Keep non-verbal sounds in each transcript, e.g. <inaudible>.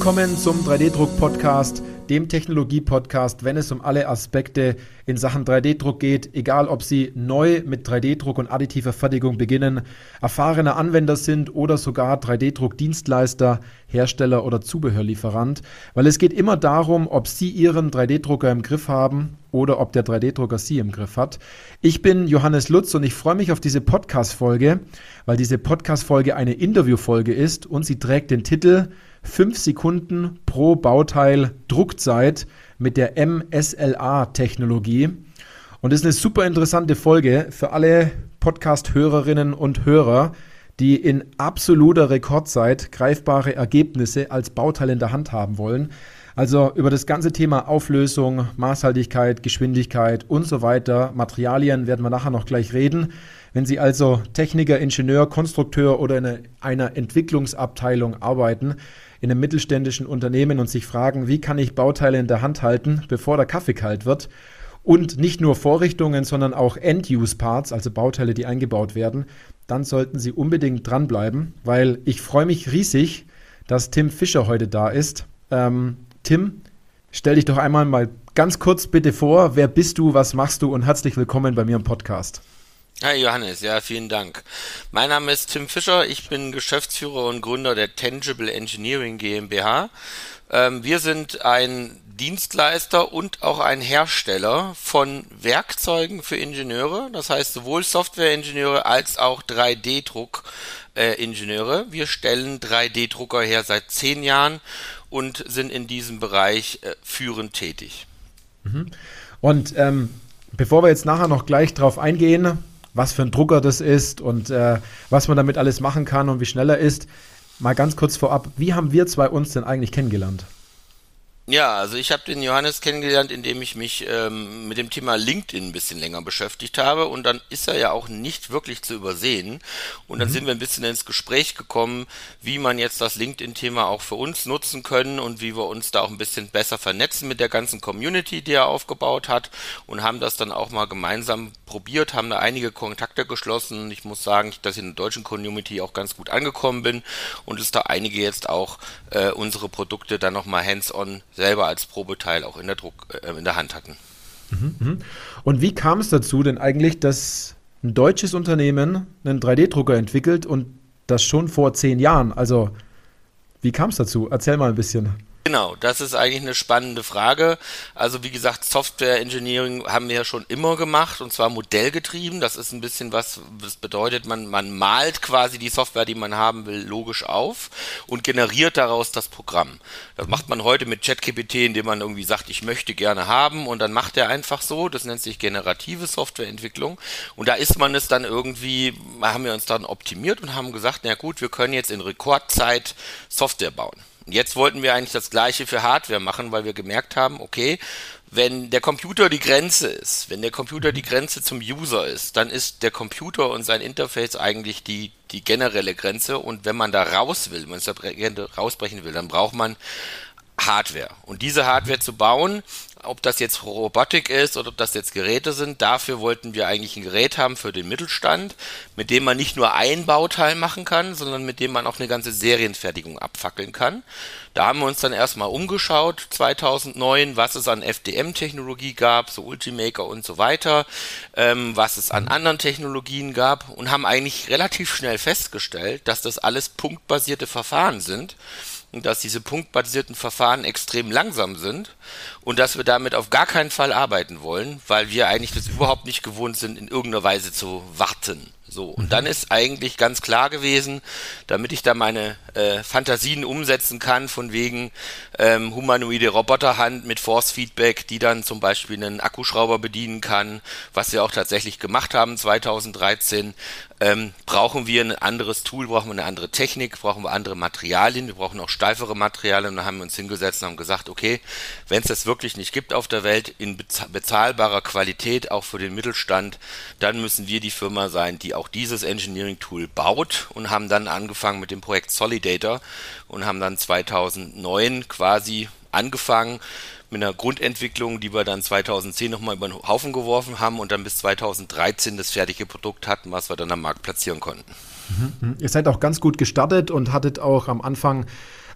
Willkommen zum 3D-Druck-Podcast, dem Technologie-Podcast, wenn es um alle Aspekte in Sachen 3D-Druck geht, egal ob Sie neu mit 3D-Druck und additiver Fertigung beginnen, erfahrene Anwender sind oder sogar 3D-Druck-Dienstleister, Hersteller oder Zubehörlieferant, weil es geht immer darum, ob Sie Ihren 3D-Drucker im Griff haben oder ob der 3D-Drucker Sie im Griff hat. Ich bin Johannes Lutz und ich freue mich auf diese Podcast-Folge, weil diese Podcast-Folge eine Interview-Folge ist und sie trägt den Titel 5 Sekunden pro Bauteil Druckzeit mit der MSLA-Technologie. Und das ist eine super interessante Folge für alle Podcast-Hörerinnen und Hörer, die in absoluter Rekordzeit greifbare Ergebnisse als Bauteil in der Hand haben wollen. Also über das ganze Thema Auflösung, Maßhaltigkeit, Geschwindigkeit und so weiter, Materialien werden wir nachher noch gleich reden. Wenn Sie also Techniker, Ingenieur, Konstrukteur oder in einer Entwicklungsabteilung arbeiten, in einem mittelständischen Unternehmen und sich fragen, wie kann ich Bauteile in der Hand halten, bevor der Kaffee kalt wird, und nicht nur Vorrichtungen, sondern auch End-Use-Parts, also Bauteile, die eingebaut werden, dann sollten Sie unbedingt dranbleiben, weil ich freue mich riesig, dass Tim Fischer heute da ist. Ähm, Tim, stell dich doch einmal mal ganz kurz bitte vor. Wer bist du, was machst du und herzlich willkommen bei mir im Podcast. Hi Johannes, ja, vielen Dank. Mein Name ist Tim Fischer, ich bin Geschäftsführer und Gründer der Tangible Engineering GmbH. Ähm, wir sind ein Dienstleister und auch ein Hersteller von Werkzeugen für Ingenieure, das heißt sowohl Softwareingenieure als auch 3D-Druck-Ingenieure. Wir stellen 3D-Drucker her seit zehn Jahren und sind in diesem Bereich äh, führend tätig. Mhm. Und ähm, bevor wir jetzt nachher noch gleich drauf eingehen, was für ein Drucker das ist und äh, was man damit alles machen kann und wie schnell er ist. Mal ganz kurz vorab, wie haben wir zwei uns denn eigentlich kennengelernt? Ja, also ich habe den Johannes kennengelernt, indem ich mich ähm, mit dem Thema LinkedIn ein bisschen länger beschäftigt habe und dann ist er ja auch nicht wirklich zu übersehen und dann mhm. sind wir ein bisschen ins Gespräch gekommen, wie man jetzt das LinkedIn-Thema auch für uns nutzen können und wie wir uns da auch ein bisschen besser vernetzen mit der ganzen Community, die er aufgebaut hat und haben das dann auch mal gemeinsam probiert, haben da einige Kontakte geschlossen. Ich muss sagen, dass ich in der deutschen Community auch ganz gut angekommen bin und es da einige jetzt auch äh, unsere Produkte dann nochmal hands-on selber als Probeteil auch in der Druck äh, in der Hand hatten. Mhm, mhm. Und wie kam es dazu denn eigentlich, dass ein deutsches Unternehmen einen 3D-Drucker entwickelt und das schon vor zehn Jahren? Also wie kam es dazu? Erzähl mal ein bisschen. Genau, das ist eigentlich eine spannende Frage. Also wie gesagt, Software Engineering haben wir ja schon immer gemacht und zwar modellgetrieben. Das ist ein bisschen was, das bedeutet, man, man malt quasi die Software, die man haben will, logisch auf und generiert daraus das Programm. Das macht man heute mit ChatGPT, indem man irgendwie sagt, ich möchte gerne haben und dann macht er einfach so. Das nennt sich generative Softwareentwicklung. Und da ist man es dann irgendwie, haben wir uns dann optimiert und haben gesagt, na gut, wir können jetzt in Rekordzeit Software bauen. Jetzt wollten wir eigentlich das gleiche für Hardware machen, weil wir gemerkt haben, okay, wenn der Computer die Grenze ist, wenn der Computer die Grenze zum User ist, dann ist der Computer und sein Interface eigentlich die, die generelle Grenze und wenn man da raus will, wenn man es da rausbrechen will, dann braucht man Hardware. Und diese Hardware zu bauen, ob das jetzt Robotik ist oder ob das jetzt Geräte sind, dafür wollten wir eigentlich ein Gerät haben für den Mittelstand, mit dem man nicht nur ein Bauteil machen kann, sondern mit dem man auch eine ganze Serienfertigung abfackeln kann. Da haben wir uns dann erstmal umgeschaut, 2009, was es an FDM-Technologie gab, so Ultimaker und so weiter, ähm, was es an anderen Technologien gab und haben eigentlich relativ schnell festgestellt, dass das alles punktbasierte Verfahren sind dass diese punktbasierten Verfahren extrem langsam sind und dass wir damit auf gar keinen Fall arbeiten wollen, weil wir eigentlich das überhaupt nicht gewohnt sind, in irgendeiner Weise zu warten. So, und mhm. dann ist eigentlich ganz klar gewesen, damit ich da meine äh, Fantasien umsetzen kann, von wegen ähm, humanoide Roboterhand mit Force Feedback, die dann zum Beispiel einen Akkuschrauber bedienen kann, was wir auch tatsächlich gemacht haben 2013, ähm, brauchen wir ein anderes Tool, brauchen wir eine andere Technik, brauchen wir andere Materialien, wir brauchen auch steifere Materialien. Und dann haben wir uns hingesetzt und haben gesagt, okay, wenn es das wirklich nicht gibt auf der Welt in bezahlbarer Qualität, auch für den Mittelstand, dann müssen wir die Firma sein, die auch dieses Engineering-Tool baut und haben dann angefangen mit dem Projekt Solidator und haben dann 2009 quasi angefangen, mit einer Grundentwicklung, die wir dann 2010 nochmal über den Haufen geworfen haben und dann bis 2013 das fertige Produkt hatten, was wir dann am Markt platzieren konnten. Mhm. Ihr seid auch ganz gut gestartet und hattet auch am Anfang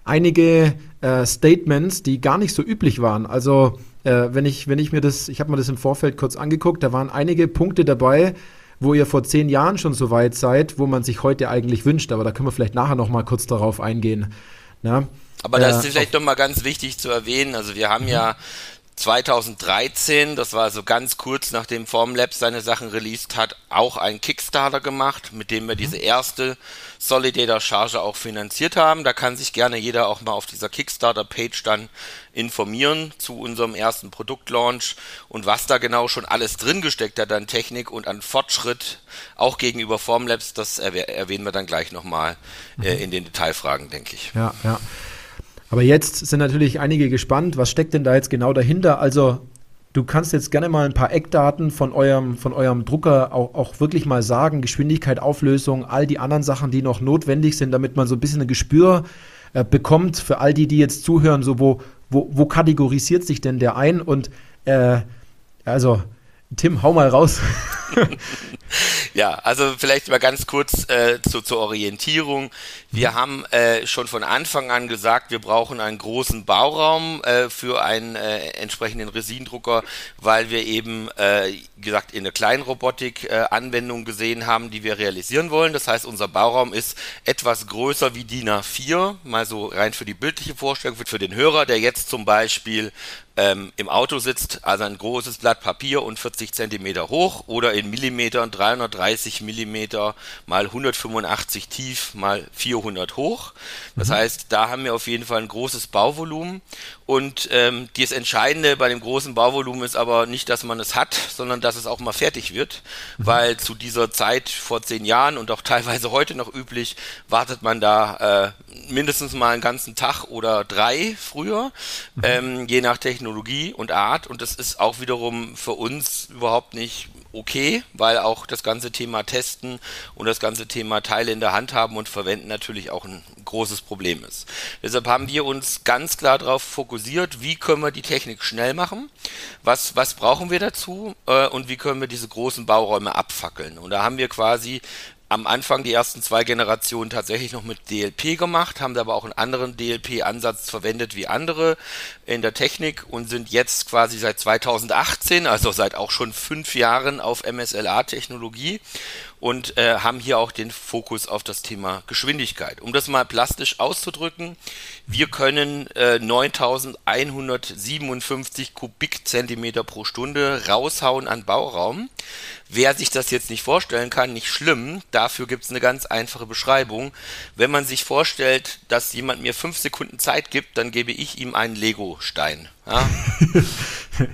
einige äh, Statements, die gar nicht so üblich waren. Also äh, wenn ich, wenn ich mir das, ich habe mir das im Vorfeld kurz angeguckt, da waren einige Punkte dabei, wo ihr vor zehn Jahren schon so weit seid, wo man sich heute eigentlich wünscht. Aber da können wir vielleicht nachher noch mal kurz darauf eingehen. Na? Aber das ist vielleicht noch mal ganz wichtig zu erwähnen. Also wir haben ja 2013, das war also ganz kurz nachdem Formlabs seine Sachen released hat, auch einen Kickstarter gemacht, mit dem wir diese erste Solidator Charge auch finanziert haben. Da kann sich gerne jeder auch mal auf dieser Kickstarter-Page dann informieren zu unserem ersten Produktlaunch und was da genau schon alles drin gesteckt hat an Technik und an Fortschritt, auch gegenüber Formlabs, das erwähnen wir dann gleich nochmal äh, in den Detailfragen, denke ich. Ja, ja. Aber jetzt sind natürlich einige gespannt, was steckt denn da jetzt genau dahinter? Also du kannst jetzt gerne mal ein paar Eckdaten von eurem, von eurem Drucker auch, auch wirklich mal sagen, Geschwindigkeit, Auflösung, all die anderen Sachen, die noch notwendig sind, damit man so ein bisschen ein Gespür äh, bekommt für all die, die jetzt zuhören, so wo, wo, wo kategorisiert sich denn der ein? Und äh, also Tim, hau mal raus. <laughs> ja, also vielleicht mal ganz kurz äh, zu, zur Orientierung. Wir haben äh, schon von Anfang an gesagt, wir brauchen einen großen Bauraum äh, für einen äh, entsprechenden Resindrucker, weil wir eben, äh, gesagt, in der Kleinrobotik äh, Anwendungen gesehen haben, die wir realisieren wollen. Das heißt, unser Bauraum ist etwas größer wie DIN A4, mal so rein für die bildliche Vorstellung, für den Hörer, der jetzt zum Beispiel ähm, im Auto sitzt, also ein großes Blatt Papier und 40 Zentimeter hoch oder in Millimetern 330 Millimeter mal 185 tief mal 400 hoch. Das mhm. heißt, da haben wir auf jeden Fall ein großes Bauvolumen und ähm, das Entscheidende bei dem großen Bauvolumen ist aber nicht, dass man es hat, sondern dass es auch mal fertig wird, mhm. weil zu dieser Zeit vor zehn Jahren und auch teilweise heute noch üblich, wartet man da äh, mindestens mal einen ganzen Tag oder drei früher, mhm. ähm, je nach Technologie und Art. Und das ist auch wiederum für uns überhaupt nicht okay, weil auch das ganze Thema Testen und das ganze Thema Teile in der Hand haben und verwenden natürlich auch ein großes Problem ist. Deshalb haben wir uns ganz klar darauf fokussiert, wie können wir die Technik schnell machen, was, was brauchen wir dazu äh, und wie können wir diese großen Bauräume abfackeln. Und da haben wir quasi am Anfang die ersten zwei Generationen tatsächlich noch mit DLP gemacht, haben aber auch einen anderen DLP-Ansatz verwendet wie andere in der Technik und sind jetzt quasi seit 2018, also seit auch schon fünf Jahren auf MSLA-Technologie und äh, haben hier auch den Fokus auf das Thema Geschwindigkeit. Um das mal plastisch auszudrücken, wir können äh, 9157 Kubikzentimeter pro Stunde raushauen an Bauraum. Wer sich das jetzt nicht vorstellen kann, nicht schlimm. Dafür gibt es eine ganz einfache Beschreibung. Wenn man sich vorstellt, dass jemand mir fünf Sekunden Zeit gibt, dann gebe ich ihm einen Lego-Stein. Ja? <laughs> <laughs>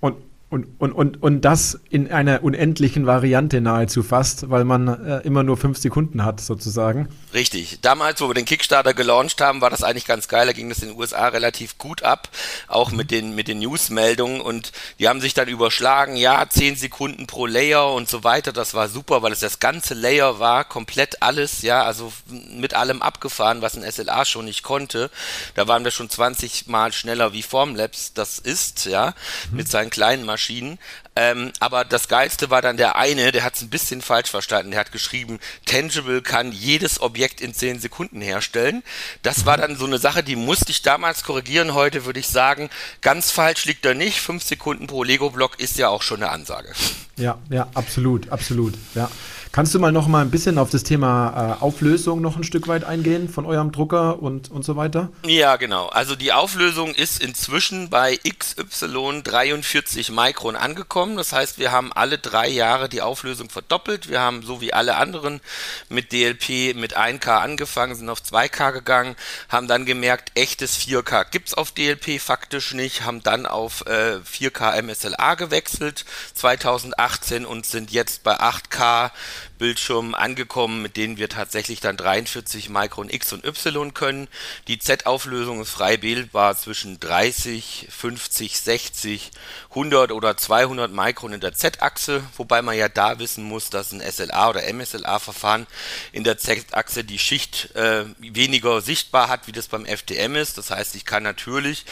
und und, und, und, und das in einer unendlichen Variante nahezu fast, weil man äh, immer nur fünf Sekunden hat, sozusagen. Richtig. Damals, wo wir den Kickstarter gelauncht haben, war das eigentlich ganz geil. Da ging das in den USA relativ gut ab, auch mit den, mit den Newsmeldungen. Und die haben sich dann überschlagen, ja, zehn Sekunden pro Layer und so weiter. Das war super, weil es das ganze Layer war, komplett alles, ja, also mit allem abgefahren, was ein SLA schon nicht konnte. Da waren wir schon 20 Mal schneller wie Formlabs das ist, ja, mhm. mit seinen kleinen Maschinen. Maschinen. Ähm, aber das Geilste war dann der eine, der hat es ein bisschen falsch verstanden. Der hat geschrieben, Tangible kann jedes Objekt in 10 Sekunden herstellen. Das war dann so eine Sache, die musste ich damals korrigieren. Heute würde ich sagen, ganz falsch liegt er nicht. 5 Sekunden pro Lego-Block ist ja auch schon eine Ansage. Ja, ja, absolut, absolut. Ja. Kannst du mal noch mal ein bisschen auf das Thema äh, Auflösung noch ein Stück weit eingehen von eurem Drucker und, und so weiter? Ja, genau. Also die Auflösung ist inzwischen bei XY 43 Mikron angekommen. Das heißt, wir haben alle drei Jahre die Auflösung verdoppelt. Wir haben so wie alle anderen mit DLP mit 1K angefangen, sind auf 2K gegangen, haben dann gemerkt, echtes 4K gibt es auf DLP faktisch nicht, haben dann auf äh, 4K MSLA gewechselt 2018 und sind jetzt bei 8K Bildschirmen angekommen, mit denen wir tatsächlich dann 43 Mikron X und Y können. Die Z-Auflösung ist frei wählbar zwischen 30, 50, 60, 100 oder 200 Mikron in der Z-Achse, wobei man ja da wissen muss, dass ein SLA oder MSLA-Verfahren in der Z-Achse die Schicht äh, weniger sichtbar hat, wie das beim FDM ist. Das heißt, ich kann natürlich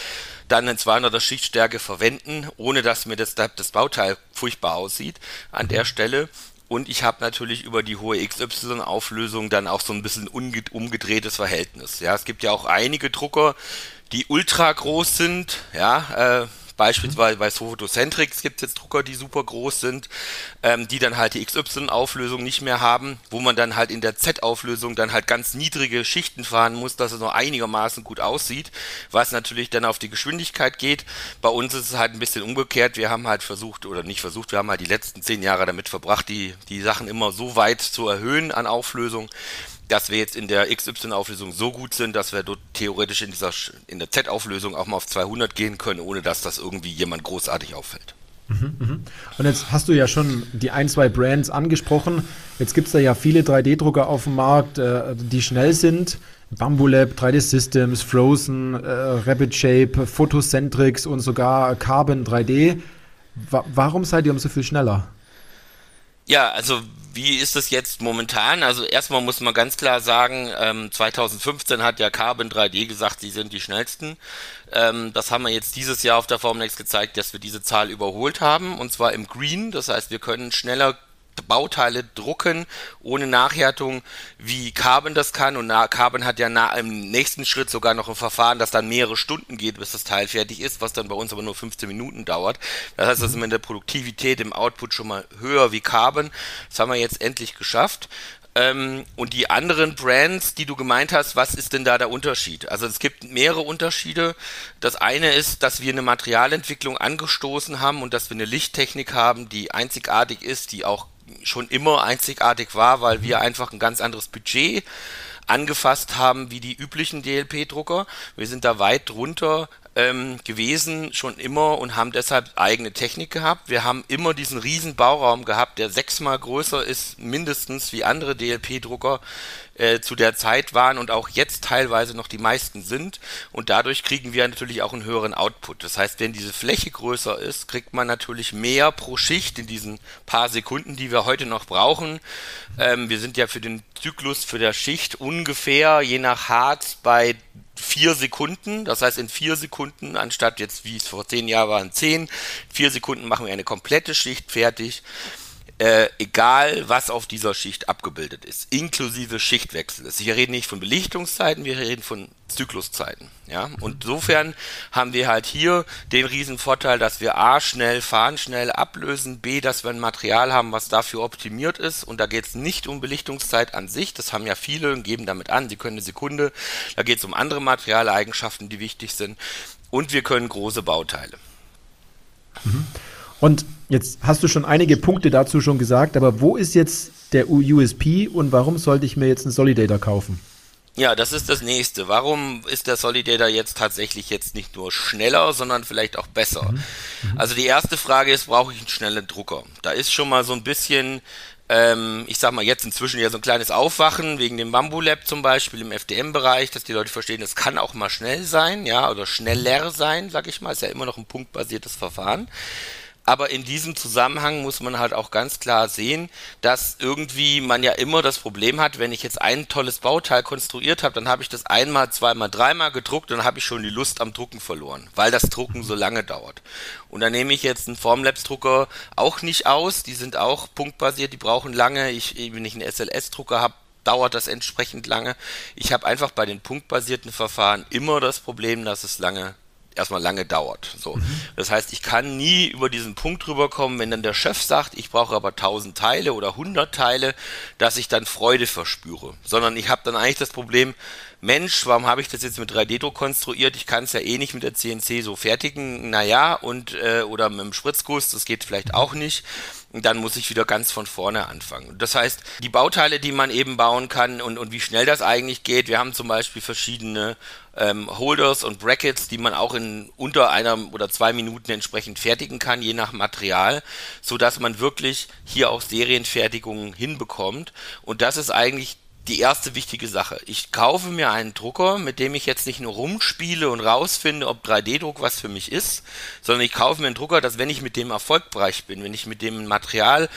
dann eine 200er Schichtstärke verwenden, ohne dass mir das, das Bauteil furchtbar aussieht an der Stelle. Und ich habe natürlich über die hohe XY-Auflösung dann auch so ein bisschen umgedrehtes Verhältnis. Ja, es gibt ja auch einige Drucker, die ultra groß sind, ja, äh, Beispielsweise bei Photocentrics gibt es jetzt Drucker, die super groß sind, ähm, die dann halt die XY-Auflösung nicht mehr haben, wo man dann halt in der Z-Auflösung dann halt ganz niedrige Schichten fahren muss, dass es noch einigermaßen gut aussieht, was natürlich dann auf die Geschwindigkeit geht. Bei uns ist es halt ein bisschen umgekehrt. Wir haben halt versucht, oder nicht versucht, wir haben halt die letzten zehn Jahre damit verbracht, die, die Sachen immer so weit zu erhöhen an Auflösung, dass wir jetzt in der XY-Auflösung so gut sind, dass wir dort theoretisch in dieser in der Z-Auflösung auch mal auf 200 gehen können, ohne dass das irgendwie jemand großartig auffällt. Mhm, mhm. Und jetzt hast du ja schon die ein, zwei Brands angesprochen. Jetzt gibt es da ja viele 3D-Drucker auf dem Markt, äh, die schnell sind. Bambulab, 3D Systems, Frozen, äh, Rapid Shape, Photocentrics und sogar Carbon 3D. Wa warum seid ihr um so viel schneller? Ja, also wie ist es jetzt momentan? Also erstmal muss man ganz klar sagen, ähm, 2015 hat ja Carbon 3D gesagt, sie sind die schnellsten. Ähm, das haben wir jetzt dieses Jahr auf der Formnext gezeigt, dass wir diese Zahl überholt haben und zwar im Green. Das heißt, wir können schneller Bauteile drucken ohne Nachhärtung, wie Carbon das kann. Und Carbon hat ja im nächsten Schritt sogar noch ein Verfahren, das dann mehrere Stunden geht, bis das Teil fertig ist, was dann bei uns aber nur 15 Minuten dauert. Das heißt, das ist in der Produktivität im Output schon mal höher wie Carbon. Das haben wir jetzt endlich geschafft. Ähm, und die anderen Brands, die du gemeint hast, was ist denn da der Unterschied? Also es gibt mehrere Unterschiede. Das eine ist, dass wir eine Materialentwicklung angestoßen haben und dass wir eine Lichttechnik haben, die einzigartig ist, die auch schon immer einzigartig war, weil wir einfach ein ganz anderes Budget angefasst haben wie die üblichen DLP-Drucker. Wir sind da weit drunter ähm, gewesen, schon immer und haben deshalb eigene Technik gehabt. Wir haben immer diesen riesen Bauraum gehabt, der sechsmal größer ist, mindestens wie andere DLP-Drucker äh, zu der Zeit waren und auch jetzt teilweise noch die meisten sind. Und dadurch kriegen wir natürlich auch einen höheren Output. Das heißt, wenn diese Fläche größer ist, kriegt man natürlich mehr pro Schicht in diesen paar Sekunden, die wir heute noch brauchen. Ähm, wir sind ja für den Zyklus für der Schicht ungefähr, je nach Harz, bei vier Sekunden. Das heißt, in vier Sekunden, anstatt jetzt, wie es vor zehn Jahren waren, zehn, vier Sekunden machen wir eine komplette Schicht fertig äh, egal was auf dieser Schicht abgebildet ist, inklusive Schichtwechsel. Wir reden nicht von Belichtungszeiten, wir reden von Zykluszeiten. Ja? Und insofern haben wir halt hier den riesen Vorteil, dass wir A schnell fahren, schnell ablösen, B, dass wir ein Material haben, was dafür optimiert ist. Und da geht es nicht um Belichtungszeit an sich, das haben ja viele und geben damit an, sie können eine Sekunde. Da geht es um andere Materialeigenschaften, die wichtig sind. Und wir können große Bauteile. Mhm. Und jetzt hast du schon einige Punkte dazu schon gesagt, aber wo ist jetzt der USP und warum sollte ich mir jetzt einen Solidator kaufen? Ja, das ist das nächste. Warum ist der Solidator jetzt tatsächlich jetzt nicht nur schneller, sondern vielleicht auch besser? Mhm. Mhm. Also die erste Frage ist, brauche ich einen schnellen Drucker? Da ist schon mal so ein bisschen, ähm, ich sag mal jetzt inzwischen ja so ein kleines Aufwachen wegen dem Bamboo Lab zum Beispiel im FDM-Bereich, dass die Leute verstehen, es kann auch mal schnell sein, ja, oder schneller sein, sag ich mal, ist ja immer noch ein punktbasiertes Verfahren. Aber in diesem Zusammenhang muss man halt auch ganz klar sehen, dass irgendwie man ja immer das Problem hat, wenn ich jetzt ein tolles Bauteil konstruiert habe, dann habe ich das einmal, zweimal, dreimal gedruckt und dann habe ich schon die Lust am Drucken verloren, weil das Drucken so lange dauert. Und da nehme ich jetzt einen Formlabs-Drucker auch nicht aus, die sind auch punktbasiert, die brauchen lange. Ich, wenn ich einen SLS-Drucker habe, dauert das entsprechend lange. Ich habe einfach bei den punktbasierten Verfahren immer das Problem, dass es lange erstmal lange dauert. So. Mhm. Das heißt, ich kann nie über diesen Punkt rüberkommen, wenn dann der Chef sagt, ich brauche aber 1000 Teile oder 100 Teile, dass ich dann Freude verspüre. Sondern ich habe dann eigentlich das Problem, Mensch, warum habe ich das jetzt mit 3D-Druck konstruiert? Ich kann es ja eh nicht mit der CNC so fertigen. Naja, und äh, oder mit dem Spritzguss, das geht vielleicht auch nicht dann muss ich wieder ganz von vorne anfangen. Das heißt, die Bauteile, die man eben bauen kann und, und wie schnell das eigentlich geht, wir haben zum Beispiel verschiedene ähm, Holders und Brackets, die man auch in unter einer oder zwei Minuten entsprechend fertigen kann, je nach Material, so dass man wirklich hier auch Serienfertigungen hinbekommt. Und das ist eigentlich die erste wichtige Sache. Ich kaufe mir einen Drucker, mit dem ich jetzt nicht nur rumspiele und rausfinde, ob 3D-Druck was für mich ist, sondern ich kaufe mir einen Drucker, dass wenn ich mit dem erfolgreich bin, wenn ich mit dem Material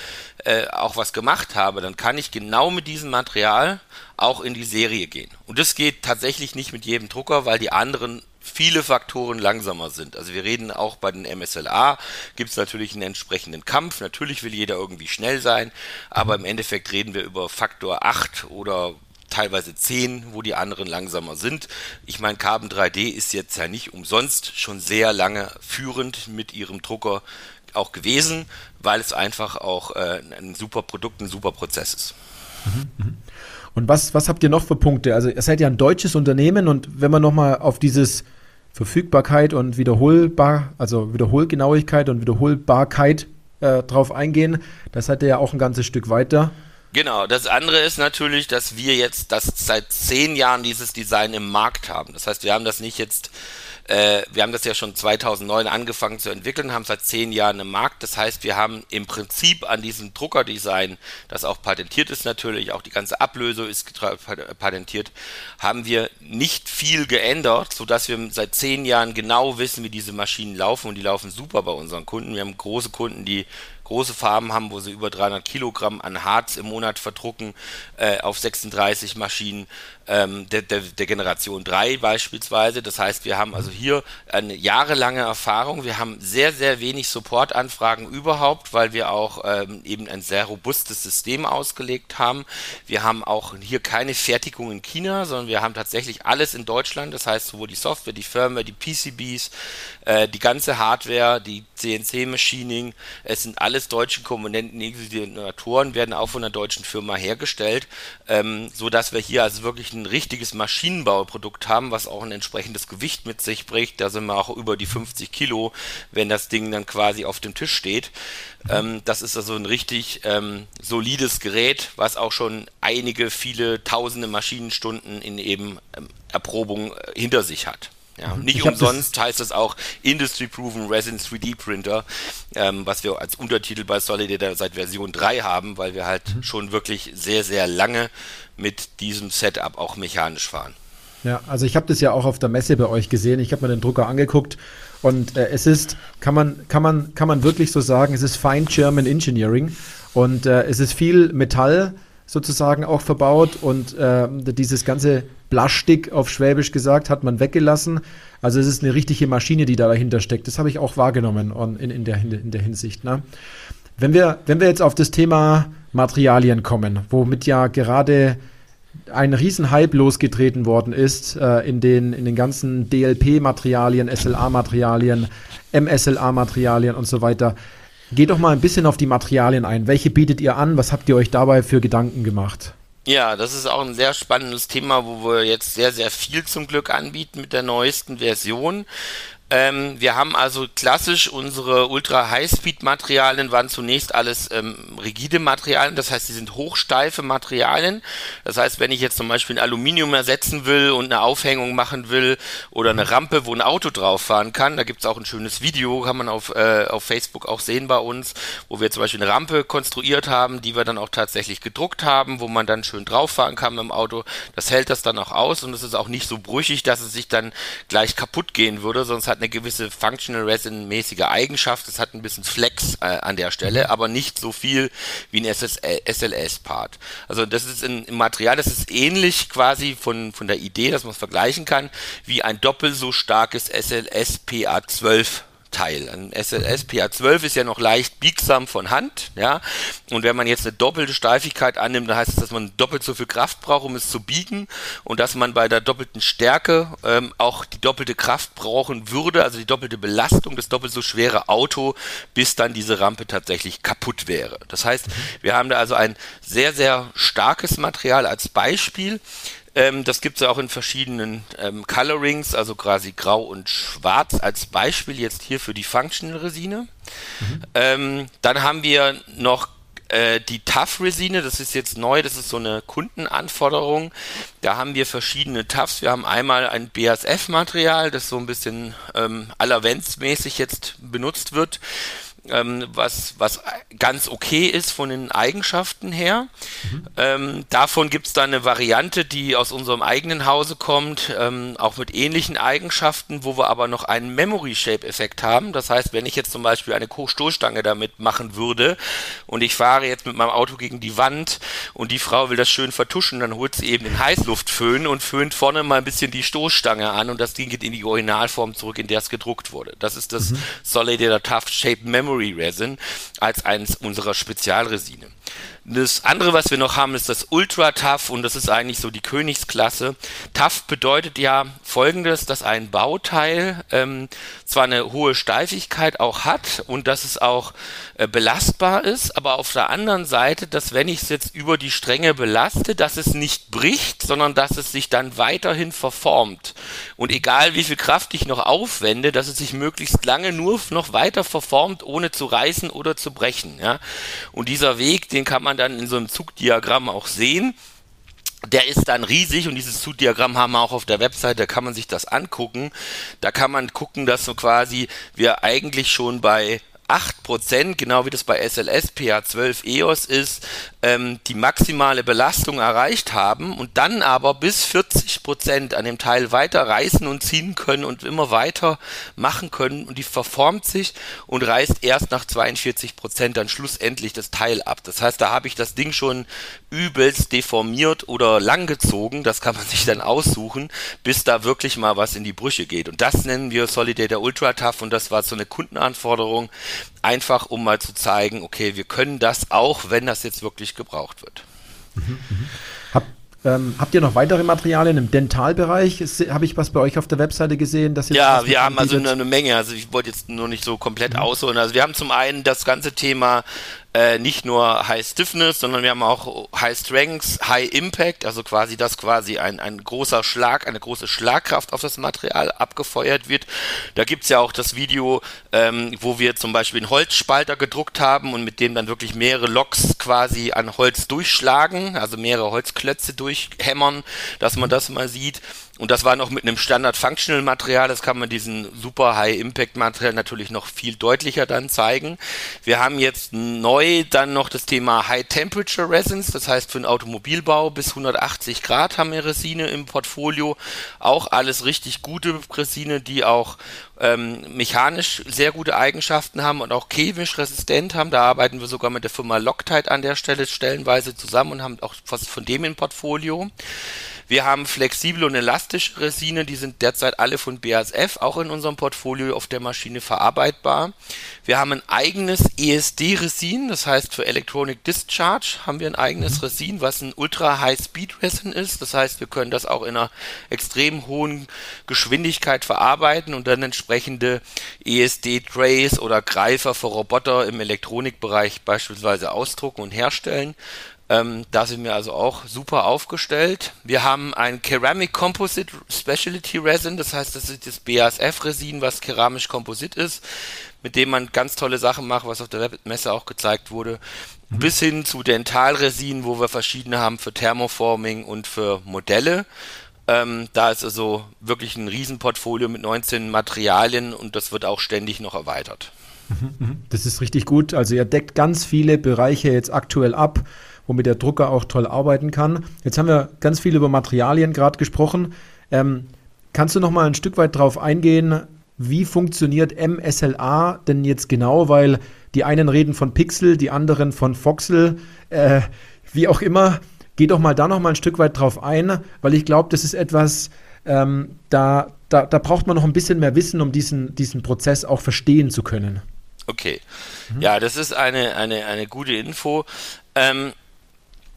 äh, auch was gemacht habe, dann kann ich genau mit diesem Material auch in die Serie gehen. Und das geht tatsächlich nicht mit jedem Drucker, weil die anderen viele Faktoren langsamer sind. Also wir reden auch bei den MSLA, gibt es natürlich einen entsprechenden Kampf. Natürlich will jeder irgendwie schnell sein, aber im Endeffekt reden wir über Faktor 8 oder teilweise 10, wo die anderen langsamer sind. Ich meine, Carbon 3D ist jetzt ja nicht umsonst schon sehr lange führend mit ihrem Drucker auch gewesen, weil es einfach auch äh, ein super Produkt, ein super Prozess ist. Und was, was habt ihr noch für Punkte? Also ihr seid ja ein deutsches Unternehmen und wenn man nochmal auf dieses Verfügbarkeit und Wiederholbar, also Wiederholgenauigkeit und Wiederholbarkeit äh, drauf eingehen, das seid ihr ja auch ein ganzes Stück weiter. Genau, das andere ist natürlich, dass wir jetzt das seit zehn Jahren dieses Design im Markt haben. Das heißt, wir haben das nicht jetzt äh, wir haben das ja schon 2009 angefangen zu entwickeln, haben seit zehn Jahren im Markt. Das heißt, wir haben im Prinzip an diesem Druckerdesign, das auch patentiert ist natürlich, auch die ganze Ablöse ist patentiert, haben wir nicht viel geändert, sodass wir seit zehn Jahren genau wissen, wie diese Maschinen laufen und die laufen super bei unseren Kunden. Wir haben große Kunden, die große Farben haben, wo sie über 300 Kilogramm an Harz im Monat verdrucken äh, auf 36 Maschinen ähm, der, der, der Generation 3 beispielsweise. Das heißt, wir haben also hier eine jahrelange Erfahrung. Wir haben sehr, sehr wenig Supportanfragen überhaupt, weil wir auch ähm, eben ein sehr robustes System ausgelegt haben. Wir haben auch hier keine Fertigung in China, sondern wir haben tatsächlich alles in Deutschland. Das heißt, sowohl die Software, die Firmware, die PCBs, äh, die ganze Hardware, die CNC-Machining, es sind alles deutsche Komponenten, die Generatoren werden auch von einer deutschen Firma hergestellt, ähm, so dass wir hier also wirklich ein richtiges Maschinenbauprodukt haben, was auch ein entsprechendes Gewicht mit sich bringt. Da sind wir auch über die 50 Kilo, wenn das Ding dann quasi auf dem Tisch steht. Ähm, das ist also ein richtig ähm, solides Gerät, was auch schon einige, viele tausende Maschinenstunden in eben ähm, Erprobung äh, hinter sich hat. Ja, mhm. nicht umsonst heißt es auch Industry Proven Resin 3D Printer, ähm, was wir als Untertitel bei Solidator seit Version 3 haben, weil wir halt mhm. schon wirklich sehr, sehr lange mit diesem Setup auch mechanisch fahren. Ja, also ich habe das ja auch auf der Messe bei euch gesehen. Ich habe mir den Drucker angeguckt und äh, es ist, kann man, kann, man, kann man wirklich so sagen, es ist Fine German Engineering und äh, es ist viel Metall sozusagen auch verbaut und äh, dieses ganze Plastik auf Schwäbisch gesagt hat man weggelassen. Also es ist eine richtige Maschine, die da dahinter steckt. Das habe ich auch wahrgenommen in, in, der, in der Hinsicht. Ne? Wenn, wir, wenn wir jetzt auf das Thema Materialien kommen, womit ja gerade ein Riesenhype losgetreten worden ist äh, in, den, in den ganzen DLP-Materialien, SLA-Materialien, MSLA-Materialien und so weiter. Geht doch mal ein bisschen auf die Materialien ein. Welche bietet ihr an? Was habt ihr euch dabei für Gedanken gemacht? Ja, das ist auch ein sehr spannendes Thema, wo wir jetzt sehr, sehr viel zum Glück anbieten mit der neuesten Version. Ähm, wir haben also klassisch unsere Ultra-High-Speed-Materialien waren zunächst alles ähm, rigide Materialien, das heißt, sie sind hochsteife Materialien. Das heißt, wenn ich jetzt zum Beispiel ein Aluminium ersetzen will und eine Aufhängung machen will oder eine Rampe, wo ein Auto drauf fahren kann, da gibt's auch ein schönes Video, kann man auf, äh, auf Facebook auch sehen bei uns, wo wir zum Beispiel eine Rampe konstruiert haben, die wir dann auch tatsächlich gedruckt haben, wo man dann schön drauf fahren kann mit dem Auto. Das hält das dann auch aus und es ist auch nicht so brüchig, dass es sich dann gleich kaputt gehen würde, sonst hat hat eine gewisse Functional Resin-mäßige Eigenschaft. Es hat ein bisschen Flex äh, an der Stelle, mhm. aber nicht so viel wie ein SLS-Part. Also das ist ein, ein Material, das ist ähnlich quasi von, von der Idee, dass man es vergleichen kann, wie ein doppelt so starkes SLS PA12 Teil. Ein SLS PA12 ist ja noch leicht biegsam von Hand, ja. Und wenn man jetzt eine doppelte Steifigkeit annimmt, dann heißt es, dass man doppelt so viel Kraft braucht, um es zu biegen und dass man bei der doppelten Stärke ähm, auch die doppelte Kraft brauchen würde, also die doppelte Belastung, das doppelt so schwere Auto, bis dann diese Rampe tatsächlich kaputt wäre. Das heißt, wir haben da also ein sehr, sehr starkes Material als Beispiel, ähm, das gibt es ja auch in verschiedenen ähm, Colorings, also quasi grau und schwarz als Beispiel jetzt hier für die Functional Resine. Mhm. Ähm, dann haben wir noch äh, die Tough Resine, das ist jetzt neu, das ist so eine Kundenanforderung. Da haben wir verschiedene Toughs. Wir haben einmal ein BASF-Material, das so ein bisschen ähm, allerwendsmäßig jetzt benutzt wird ähm, was, was ganz okay ist von den Eigenschaften her. Mhm. Ähm, davon gibt es dann eine Variante, die aus unserem eigenen Hause kommt, ähm, auch mit ähnlichen Eigenschaften, wo wir aber noch einen Memory-Shape-Effekt haben. Das heißt, wenn ich jetzt zum Beispiel eine Stoßstange damit machen würde und ich fahre jetzt mit meinem Auto gegen die Wand und die Frau will das schön vertuschen, dann holt sie eben den Heißluftföhn und föhnt vorne mal ein bisschen die Stoßstange an und das Ding geht in die Originalform zurück, in der es gedruckt wurde. Das ist das mhm. Solid Tough Shape Memory Memory Resin als eines unserer Spezialresine. Das andere, was wir noch haben, ist das Ultra Tough und das ist eigentlich so die Königsklasse. Tough bedeutet ja folgendes, dass ein Bauteil ähm, zwar eine hohe Steifigkeit auch hat und dass es auch äh, belastbar ist, aber auf der anderen Seite, dass wenn ich es jetzt über die Stränge belaste, dass es nicht bricht, sondern dass es sich dann weiterhin verformt. Und egal wie viel Kraft ich noch aufwende, dass es sich möglichst lange nur noch weiter verformt, ohne zu reißen oder zu brechen. Ja? Und dieser Weg, den kann man dann in so einem Zugdiagramm auch sehen. Der ist dann riesig und dieses Zugdiagramm haben wir auch auf der Website, da kann man sich das angucken. Da kann man gucken, dass so quasi wir eigentlich schon bei 8%, genau wie das bei SLS PA12 EOS ist, ähm, die maximale Belastung erreicht haben und dann aber bis 40% an dem Teil weiter reißen und ziehen können und immer weiter machen können und die verformt sich und reißt erst nach 42% dann schlussendlich das Teil ab. Das heißt, da habe ich das Ding schon übelst deformiert oder langgezogen, das kann man <laughs> sich dann aussuchen, bis da wirklich mal was in die Brüche geht. Und das nennen wir Solidator Ultra Tough und das war so eine Kundenanforderung, einfach um mal zu zeigen, okay, wir können das auch, wenn das jetzt wirklich gebraucht wird. Mhm, mhm. Hab, ähm, habt ihr noch weitere Materialien im Dentalbereich? Habe ich was bei euch auf der Webseite gesehen? Dass ja, wir haben also eine, eine, Menge. Also ich wollte jetzt nur nicht so komplett mhm. ausholen. Also wir haben zum einen das ganze Thema äh, nicht nur High Stiffness, sondern wir haben auch High Strengths, High Impact, also quasi, dass quasi ein, ein großer Schlag, eine große Schlagkraft auf das Material abgefeuert wird. Da gibt es ja auch das Video, ähm, wo wir zum Beispiel einen Holzspalter gedruckt haben und mit dem dann wirklich mehrere Loks quasi an Holz durchschlagen, also mehrere Holzklötze durchhämmern, dass man das mal sieht. Und das war noch mit einem Standard-Functional-Material, das kann man diesen super High-Impact-Material natürlich noch viel deutlicher dann zeigen. Wir haben jetzt neu dann noch das Thema High-Temperature Resins, das heißt für den Automobilbau bis 180 Grad haben wir Resine im Portfolio. Auch alles richtig gute Resine, die auch ähm, mechanisch sehr gute Eigenschaften haben und auch chemisch resistent haben. Da arbeiten wir sogar mit der Firma Loctite an der Stelle stellenweise zusammen und haben auch was von dem im Portfolio. Wir haben flexible und elastische Resine, die sind derzeit alle von BASF auch in unserem Portfolio auf der Maschine verarbeitbar. Wir haben ein eigenes ESD-Resin, das heißt für Electronic Discharge haben wir ein eigenes mhm. Resin, was ein Ultra High Speed Resin ist. Das heißt, wir können das auch in einer extrem hohen Geschwindigkeit verarbeiten und dann entsprechende ESD-Trays oder Greifer für Roboter im Elektronikbereich beispielsweise ausdrucken und herstellen. Ähm, da sind wir also auch super aufgestellt. Wir haben ein Ceramic Composite Specialty Resin, das heißt, das ist das BASF-Resin, was keramisch Komposit ist, mit dem man ganz tolle Sachen macht, was auf der Webmesse auch gezeigt wurde. Mhm. Bis hin zu Dentalresin, wo wir verschiedene haben für Thermoforming und für Modelle. Ähm, da ist also wirklich ein Riesenportfolio mit 19 Materialien und das wird auch ständig noch erweitert. Mhm, mhm. Das ist richtig gut. Also ihr deckt ganz viele Bereiche jetzt aktuell ab womit der Drucker auch toll arbeiten kann. Jetzt haben wir ganz viel über Materialien gerade gesprochen. Ähm, kannst du noch mal ein Stück weit darauf eingehen, wie funktioniert MSLA denn jetzt genau? Weil die einen reden von Pixel, die anderen von Voxel, äh, wie auch immer. Geh doch mal da noch mal ein Stück weit drauf ein, weil ich glaube, das ist etwas, ähm, da, da, da braucht man noch ein bisschen mehr Wissen, um diesen, diesen Prozess auch verstehen zu können. Okay. Mhm. Ja, das ist eine, eine, eine gute Info. Ähm,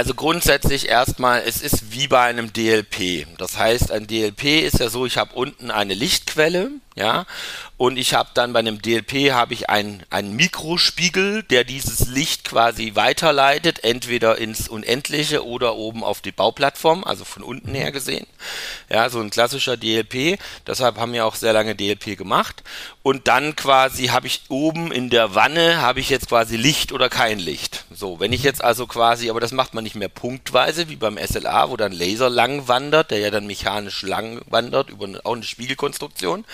also grundsätzlich erstmal, es ist wie bei einem DLP. Das heißt, ein DLP ist ja so, ich habe unten eine Lichtquelle, ja, und ich habe dann bei einem DLP habe ich einen, einen Mikrospiegel, der dieses Licht quasi weiterleitet, entweder ins Unendliche oder oben auf die Bauplattform, also von unten her gesehen. Ja, so ein klassischer DLP. Deshalb haben wir auch sehr lange DLP gemacht. Und dann quasi habe ich oben in der Wanne habe ich jetzt quasi Licht oder kein Licht. So, wenn ich jetzt also quasi, aber das macht man nicht mehr punktweise wie beim SLA, wo dann Laser lang wandert, der ja dann mechanisch lang wandert über eine, auch eine Spiegelkonstruktion,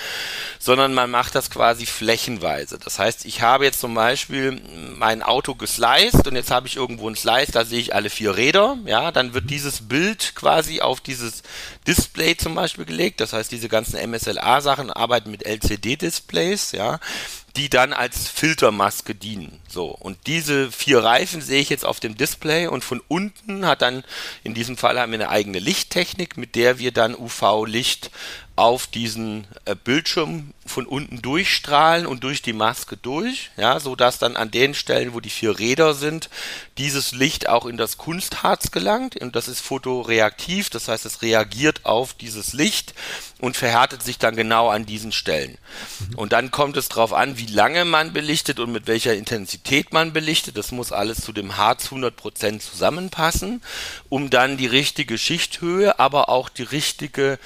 sondern man macht das quasi flächenweise. Das heißt, ich habe jetzt zum Beispiel mein Auto gesliced und jetzt habe ich irgendwo ein Slice, da sehe ich alle vier Räder, ja, dann wird dieses Bild quasi auf dieses Display zum Beispiel gelegt. Das heißt, diese ganzen MSLA-Sachen arbeiten mit LCD-Displays, ja die dann als Filtermaske dienen. So, und diese vier Reifen sehe ich jetzt auf dem Display und von unten hat dann, in diesem Fall haben wir eine eigene Lichttechnik, mit der wir dann UV-Licht auf diesen äh, Bildschirm von unten durchstrahlen und durch die Maske durch, ja, so dass dann an den Stellen, wo die vier Räder sind, dieses Licht auch in das Kunstharz gelangt und das ist fotoreaktiv, das heißt, es reagiert auf dieses Licht und verhärtet sich dann genau an diesen Stellen. Mhm. Und dann kommt es darauf an, wie lange man belichtet und mit welcher Intensität man belichtet. Das muss alles zu dem Harz 100% zusammenpassen, um dann die richtige Schichthöhe, aber auch die richtige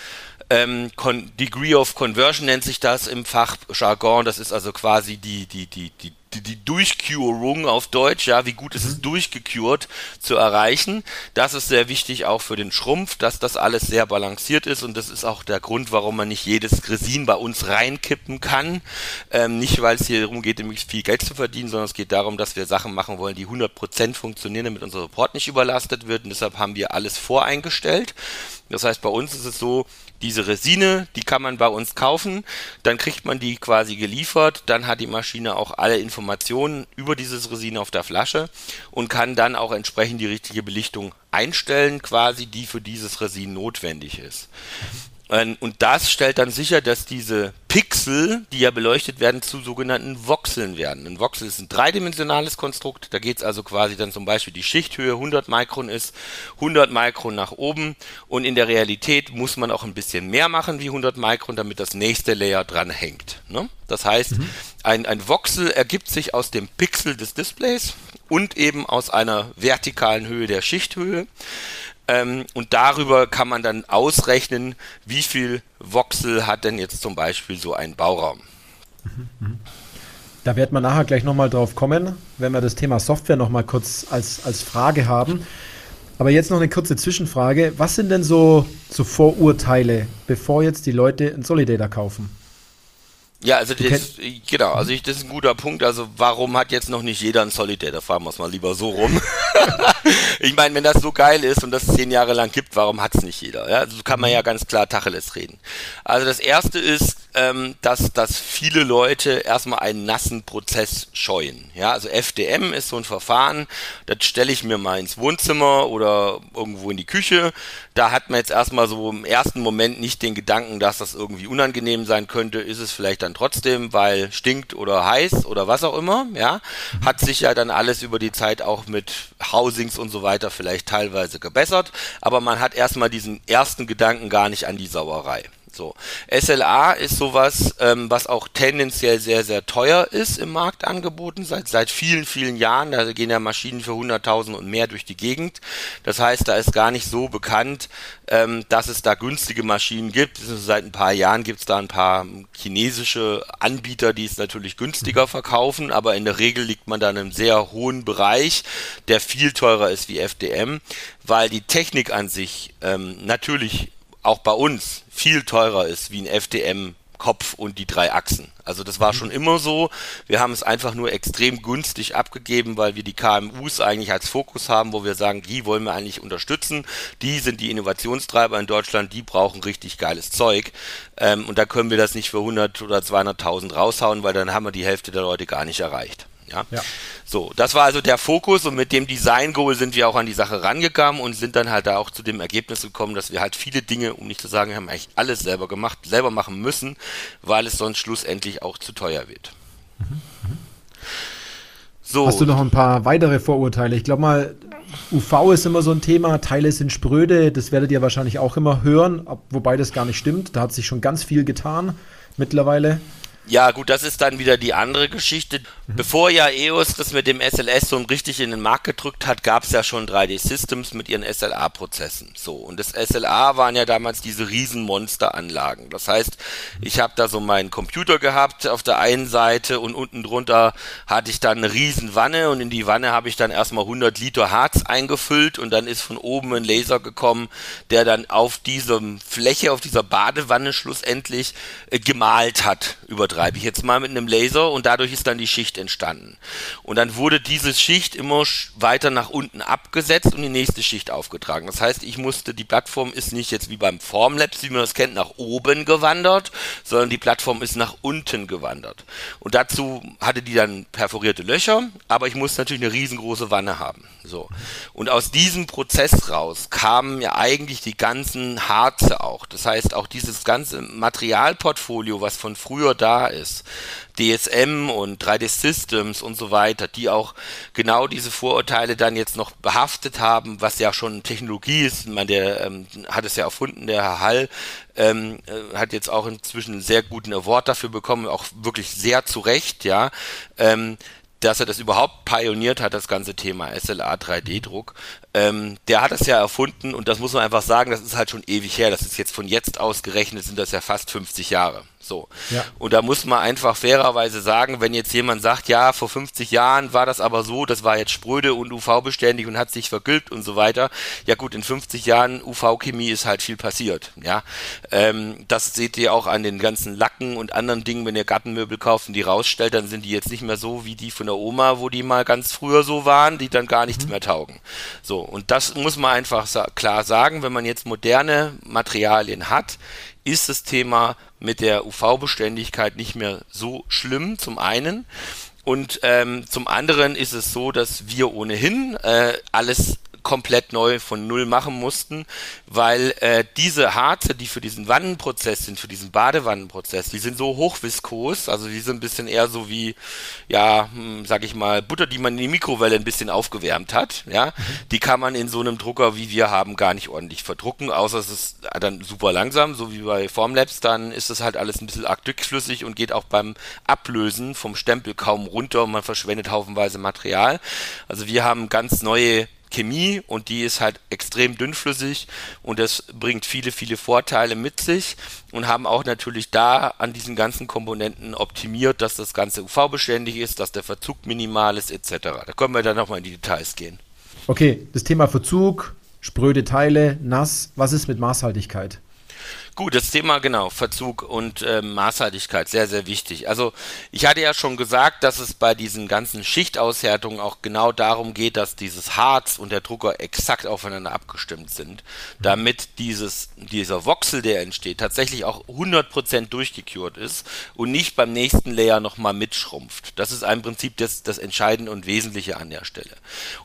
ähm, Degree of Conversion nennt sich das im Fachjargon. Das ist also quasi die, die, die, die, die, die Durchcurung auf Deutsch, ja, wie gut ist es mhm. durchgecurt zu erreichen. Das ist sehr wichtig auch für den Schrumpf, dass das alles sehr balanciert ist und das ist auch der Grund, warum man nicht jedes Resin bei uns reinkippen kann. Ähm, nicht, weil es hier darum geht, nämlich viel Geld zu verdienen, sondern es geht darum, dass wir Sachen machen wollen, die 100% funktionieren, damit unser Report nicht überlastet wird und deshalb haben wir alles voreingestellt. Das heißt, bei uns ist es so, diese Resine, die kann man bei uns kaufen, dann kriegt man die quasi geliefert, dann hat die Maschine auch alle Informationen über dieses Resine auf der Flasche und kann dann auch entsprechend die richtige Belichtung einstellen, quasi die für dieses Resin notwendig ist. Ähm, und das stellt dann sicher, dass diese Pixel, die ja beleuchtet werden, zu sogenannten Voxeln werden. Ein Voxel ist ein dreidimensionales Konstrukt. Da geht es also quasi dann zum Beispiel die Schichthöhe 100 Mikron ist, 100 Mikron nach oben. Und in der Realität muss man auch ein bisschen mehr machen wie 100 Mikron, damit das nächste Layer dran hängt. Ne? Das heißt, mhm. ein, ein Voxel ergibt sich aus dem Pixel des Displays und eben aus einer vertikalen Höhe der Schichthöhe. Ähm, und darüber kann man dann ausrechnen, wie viel Voxel hat denn jetzt zum Beispiel so ein Bauraum. Da wird man nachher gleich nochmal drauf kommen, wenn wir das Thema Software nochmal kurz als, als Frage haben. Aber jetzt noch eine kurze Zwischenfrage. Was sind denn so, so Vorurteile, bevor jetzt die Leute einen Solidator kaufen? Ja, also das, genau, also ich, das ist ein guter Punkt. Also warum hat jetzt noch nicht jeder ein Solitaire? Da fragen wir es mal lieber so rum. <laughs> ich meine, wenn das so geil ist und das zehn Jahre lang gibt, warum hat es nicht jeder? Ja, also kann man ja ganz klar Tacheles reden. Also das erste ist, ähm, dass, dass viele Leute erstmal einen nassen Prozess scheuen. Ja, also FDM ist so ein Verfahren, das stelle ich mir mal ins Wohnzimmer oder irgendwo in die Küche. Da hat man jetzt erstmal so im ersten Moment nicht den Gedanken, dass das irgendwie unangenehm sein könnte. Ist es vielleicht dann trotzdem, weil stinkt oder heiß oder was auch immer. Ja, hat sich ja dann alles über die Zeit auch mit Housings und so weiter vielleicht teilweise gebessert. Aber man hat erstmal diesen ersten Gedanken gar nicht an die Sauerei. So. SLA ist sowas, ähm, was auch tendenziell sehr, sehr teuer ist im Markt angeboten, seit, seit vielen, vielen Jahren. Da gehen ja Maschinen für 100.000 und mehr durch die Gegend. Das heißt, da ist gar nicht so bekannt, ähm, dass es da günstige Maschinen gibt. Seit ein paar Jahren gibt es da ein paar chinesische Anbieter, die es natürlich günstiger verkaufen, aber in der Regel liegt man da in einem sehr hohen Bereich, der viel teurer ist wie FDM, weil die Technik an sich ähm, natürlich auch bei uns viel teurer ist wie ein FDM Kopf und die drei Achsen. Also das war mhm. schon immer so. Wir haben es einfach nur extrem günstig abgegeben, weil wir die KMUs eigentlich als Fokus haben, wo wir sagen, die wollen wir eigentlich unterstützen. Die sind die Innovationstreiber in Deutschland, die brauchen richtig geiles Zeug. Ähm, und da können wir das nicht für 100 oder 200.000 raushauen, weil dann haben wir die Hälfte der Leute gar nicht erreicht. Ja? ja. So, das war also der Fokus und mit dem Design Goal sind wir auch an die Sache rangegangen und sind dann halt da auch zu dem Ergebnis gekommen, dass wir halt viele Dinge, um nicht zu sagen, wir haben eigentlich alles selber gemacht, selber machen müssen, weil es sonst schlussendlich auch zu teuer wird. So. Hast du noch ein paar weitere Vorurteile? Ich glaube mal, UV ist immer so ein Thema, Teile sind spröde, das werdet ihr wahrscheinlich auch immer hören, wobei das gar nicht stimmt. Da hat sich schon ganz viel getan mittlerweile. Ja, gut, das ist dann wieder die andere Geschichte. Mhm. Bevor ja EOS das mit dem SLS so richtig in den Markt gedrückt hat, gab es ja schon 3D Systems mit ihren SLA-Prozessen. So, und das SLA waren ja damals diese riesen Monsteranlagen. Das heißt, ich habe da so meinen Computer gehabt auf der einen Seite und unten drunter hatte ich dann eine riesen Wanne und in die Wanne habe ich dann erstmal 100 Liter Harz eingefüllt und dann ist von oben ein Laser gekommen, der dann auf dieser Fläche, auf dieser Badewanne schlussendlich äh, gemalt hat über übertreibe ich jetzt mal mit einem Laser und dadurch ist dann die Schicht entstanden. Und dann wurde diese Schicht immer weiter nach unten abgesetzt und die nächste Schicht aufgetragen. Das heißt, ich musste, die Plattform ist nicht jetzt wie beim Formlabs, wie man das kennt, nach oben gewandert, sondern die Plattform ist nach unten gewandert. Und dazu hatte die dann perforierte Löcher, aber ich musste natürlich eine riesengroße Wanne haben. So. Und aus diesem Prozess raus kamen ja eigentlich die ganzen Harze auch. Das heißt, auch dieses ganze Materialportfolio, was von früher da ist. DSM und 3D Systems und so weiter, die auch genau diese Vorurteile dann jetzt noch behaftet haben, was ja schon Technologie ist. Man, der ähm, hat es ja erfunden, der Herr Hall, ähm, äh, hat jetzt auch inzwischen einen sehr guten Award dafür bekommen, auch wirklich sehr zu Recht, ja. Ähm, dass er das überhaupt pioniert hat, das ganze Thema SLA 3D-Druck. Ähm, der hat das ja erfunden und das muss man einfach sagen, das ist halt schon ewig her. Das ist jetzt von jetzt ausgerechnet, sind das ja fast 50 Jahre. So. Ja. Und da muss man einfach fairerweise sagen, wenn jetzt jemand sagt, ja, vor 50 Jahren war das aber so, das war jetzt spröde und UV-beständig und hat sich vergilbt und so weiter. Ja gut, in 50 Jahren UV-Chemie ist halt viel passiert. Ja, ähm, das seht ihr auch an den ganzen Lacken und anderen Dingen, wenn ihr Gartenmöbel kauft und die rausstellt, dann sind die jetzt nicht mehr so wie die von der Oma, wo die mal ganz früher so waren, die dann gar nichts mhm. mehr taugen. So, und das muss man einfach sa klar sagen, wenn man jetzt moderne Materialien hat, ist das Thema mit der UV-Beständigkeit nicht mehr so schlimm, zum einen. Und ähm, zum anderen ist es so, dass wir ohnehin äh, alles komplett neu von Null machen mussten, weil äh, diese Harze, die für diesen Wannenprozess sind, für diesen Badewannenprozess, die sind so hochviskos, also die sind ein bisschen eher so wie, ja, hm, sag ich mal, Butter, die man in die Mikrowelle ein bisschen aufgewärmt hat, ja, die kann man in so einem Drucker, wie wir haben, gar nicht ordentlich verdrucken, außer es ist dann super langsam, so wie bei Formlabs, dann ist das halt alles ein bisschen arg dickflüssig und geht auch beim Ablösen vom Stempel kaum runter und man verschwendet haufenweise Material. Also wir haben ganz neue Chemie und die ist halt extrem dünnflüssig und das bringt viele, viele Vorteile mit sich und haben auch natürlich da an diesen ganzen Komponenten optimiert, dass das Ganze UV-beständig ist, dass der Verzug minimal ist etc. Da können wir dann nochmal in die Details gehen. Okay, das Thema Verzug, spröde Teile, nass, was ist mit Maßhaltigkeit? Gut, das Thema genau, Verzug und äh, Maßhaltigkeit, sehr, sehr wichtig. Also ich hatte ja schon gesagt, dass es bei diesen ganzen Schichtaushärtungen auch genau darum geht, dass dieses Harz und der Drucker exakt aufeinander abgestimmt sind, damit dieses, dieser Voxel, der entsteht, tatsächlich auch 100% durchgekürt ist und nicht beim nächsten Layer nochmal mitschrumpft. Das ist im Prinzip das, das Entscheidende und Wesentliche an der Stelle.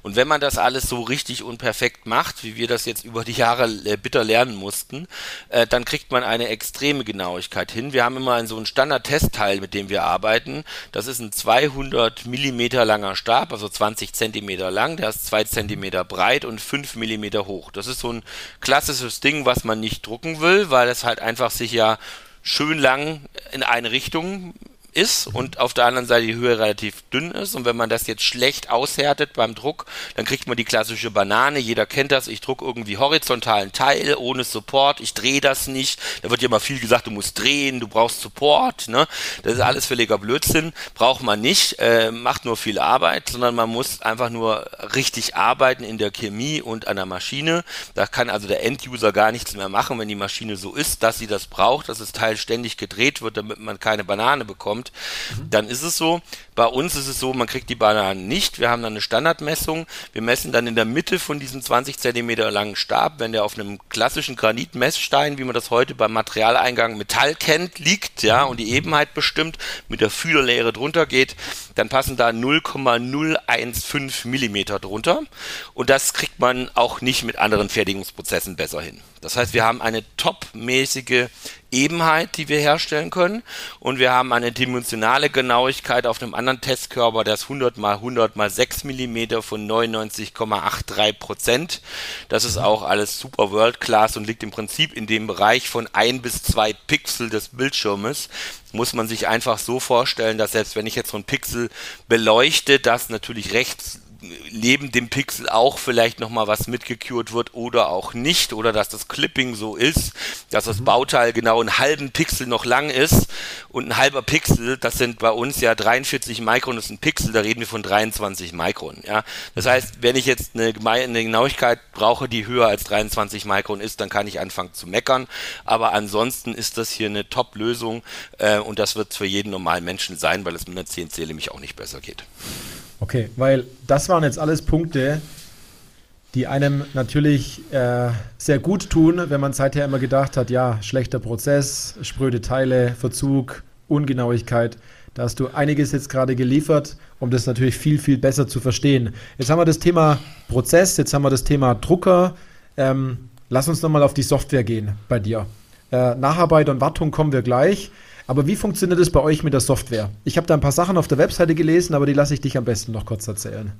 Und wenn man das alles so richtig und perfekt macht, wie wir das jetzt über die Jahre äh, bitter lernen mussten, äh, dann kriegt kriegt man eine extreme Genauigkeit hin. Wir haben immer so einen Standard-Testteil, mit dem wir arbeiten. Das ist ein 200 Millimeter langer Stab, also 20 Zentimeter lang. Der ist 2 Zentimeter breit und 5 Millimeter hoch. Das ist so ein klassisches Ding, was man nicht drucken will, weil es halt einfach sich ja schön lang in eine Richtung ist und auf der anderen Seite die Höhe relativ dünn ist. Und wenn man das jetzt schlecht aushärtet beim Druck, dann kriegt man die klassische Banane. Jeder kennt das. Ich druck irgendwie horizontalen Teil ohne Support. Ich drehe das nicht. Da wird ja mal viel gesagt, du musst drehen, du brauchst Support. Ne? Das ist alles völliger Blödsinn. Braucht man nicht. Äh, macht nur viel Arbeit, sondern man muss einfach nur richtig arbeiten in der Chemie und an der Maschine. Da kann also der Enduser gar nichts mehr machen, wenn die Maschine so ist, dass sie das braucht, dass das Teil ständig gedreht wird, damit man keine Banane bekommt kommt, mhm. dann ist es so. Bei uns ist es so, man kriegt die Bananen nicht. Wir haben dann eine Standardmessung. Wir messen dann in der Mitte von diesem 20 Zentimeter langen Stab, wenn der auf einem klassischen Granitmessstein, wie man das heute beim Materialeingang Metall kennt, liegt, ja, und die Ebenheit bestimmt, mit der Fühlerlehre drunter geht, dann passen da 0,015 Millimeter drunter. Und das kriegt man auch nicht mit anderen Fertigungsprozessen besser hin. Das heißt, wir haben eine topmäßige Ebenheit, die wir herstellen können. Und wir haben eine dimensionale Genauigkeit auf einem anderen Testkörper, der ist 100 mal 100 mal 6 mm von 99,83 Prozent. Das ist auch alles super World Class und liegt im Prinzip in dem Bereich von 1 bis 2 Pixel des Bildschirmes muss man sich einfach so vorstellen, dass selbst wenn ich jetzt so ein Pixel beleuchte, das natürlich rechts neben dem Pixel auch vielleicht nochmal was mitgekürt wird oder auch nicht oder dass das Clipping so ist, dass das mhm. Bauteil genau einen halben Pixel noch lang ist und ein halber Pixel, das sind bei uns ja 43 Mikron, das ist ein Pixel, da reden wir von 23 Mikron, ja. Das heißt, wenn ich jetzt eine, eine Genauigkeit brauche, die höher als 23 Mikron ist, dann kann ich anfangen zu meckern, aber ansonsten ist das hier eine Top-Lösung äh, und das wird für jeden normalen Menschen sein, weil es mit einer CNC nämlich auch nicht besser geht. Okay, weil das waren jetzt alles Punkte, die einem natürlich äh, sehr gut tun, wenn man seither immer gedacht hat, ja, schlechter Prozess, spröde Teile, Verzug, Ungenauigkeit. Da hast du einiges jetzt gerade geliefert, um das natürlich viel, viel besser zu verstehen. Jetzt haben wir das Thema Prozess, jetzt haben wir das Thema Drucker. Ähm, lass uns nochmal auf die Software gehen bei dir. Äh, Nacharbeit und Wartung kommen wir gleich. Aber wie funktioniert es bei euch mit der Software? Ich habe da ein paar Sachen auf der Webseite gelesen, aber die lasse ich dich am besten noch kurz erzählen.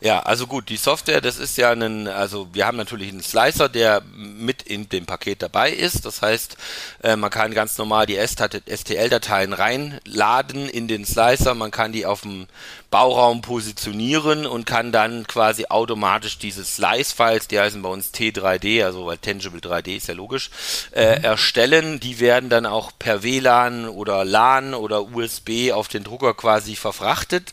Ja, also gut, die Software, das ist ja ein, also wir haben natürlich einen Slicer, der mit in dem Paket dabei ist. Das heißt, äh, man kann ganz normal die STL-Dateien reinladen in den Slicer, man kann die auf dem Bauraum positionieren und kann dann quasi automatisch diese Slice-Files, die heißen bei uns T3D, also weil Tangible 3D ist ja logisch, äh, mhm. erstellen. Die werden dann auch per WLAN oder LAN oder USB auf den Drucker quasi verfrachtet.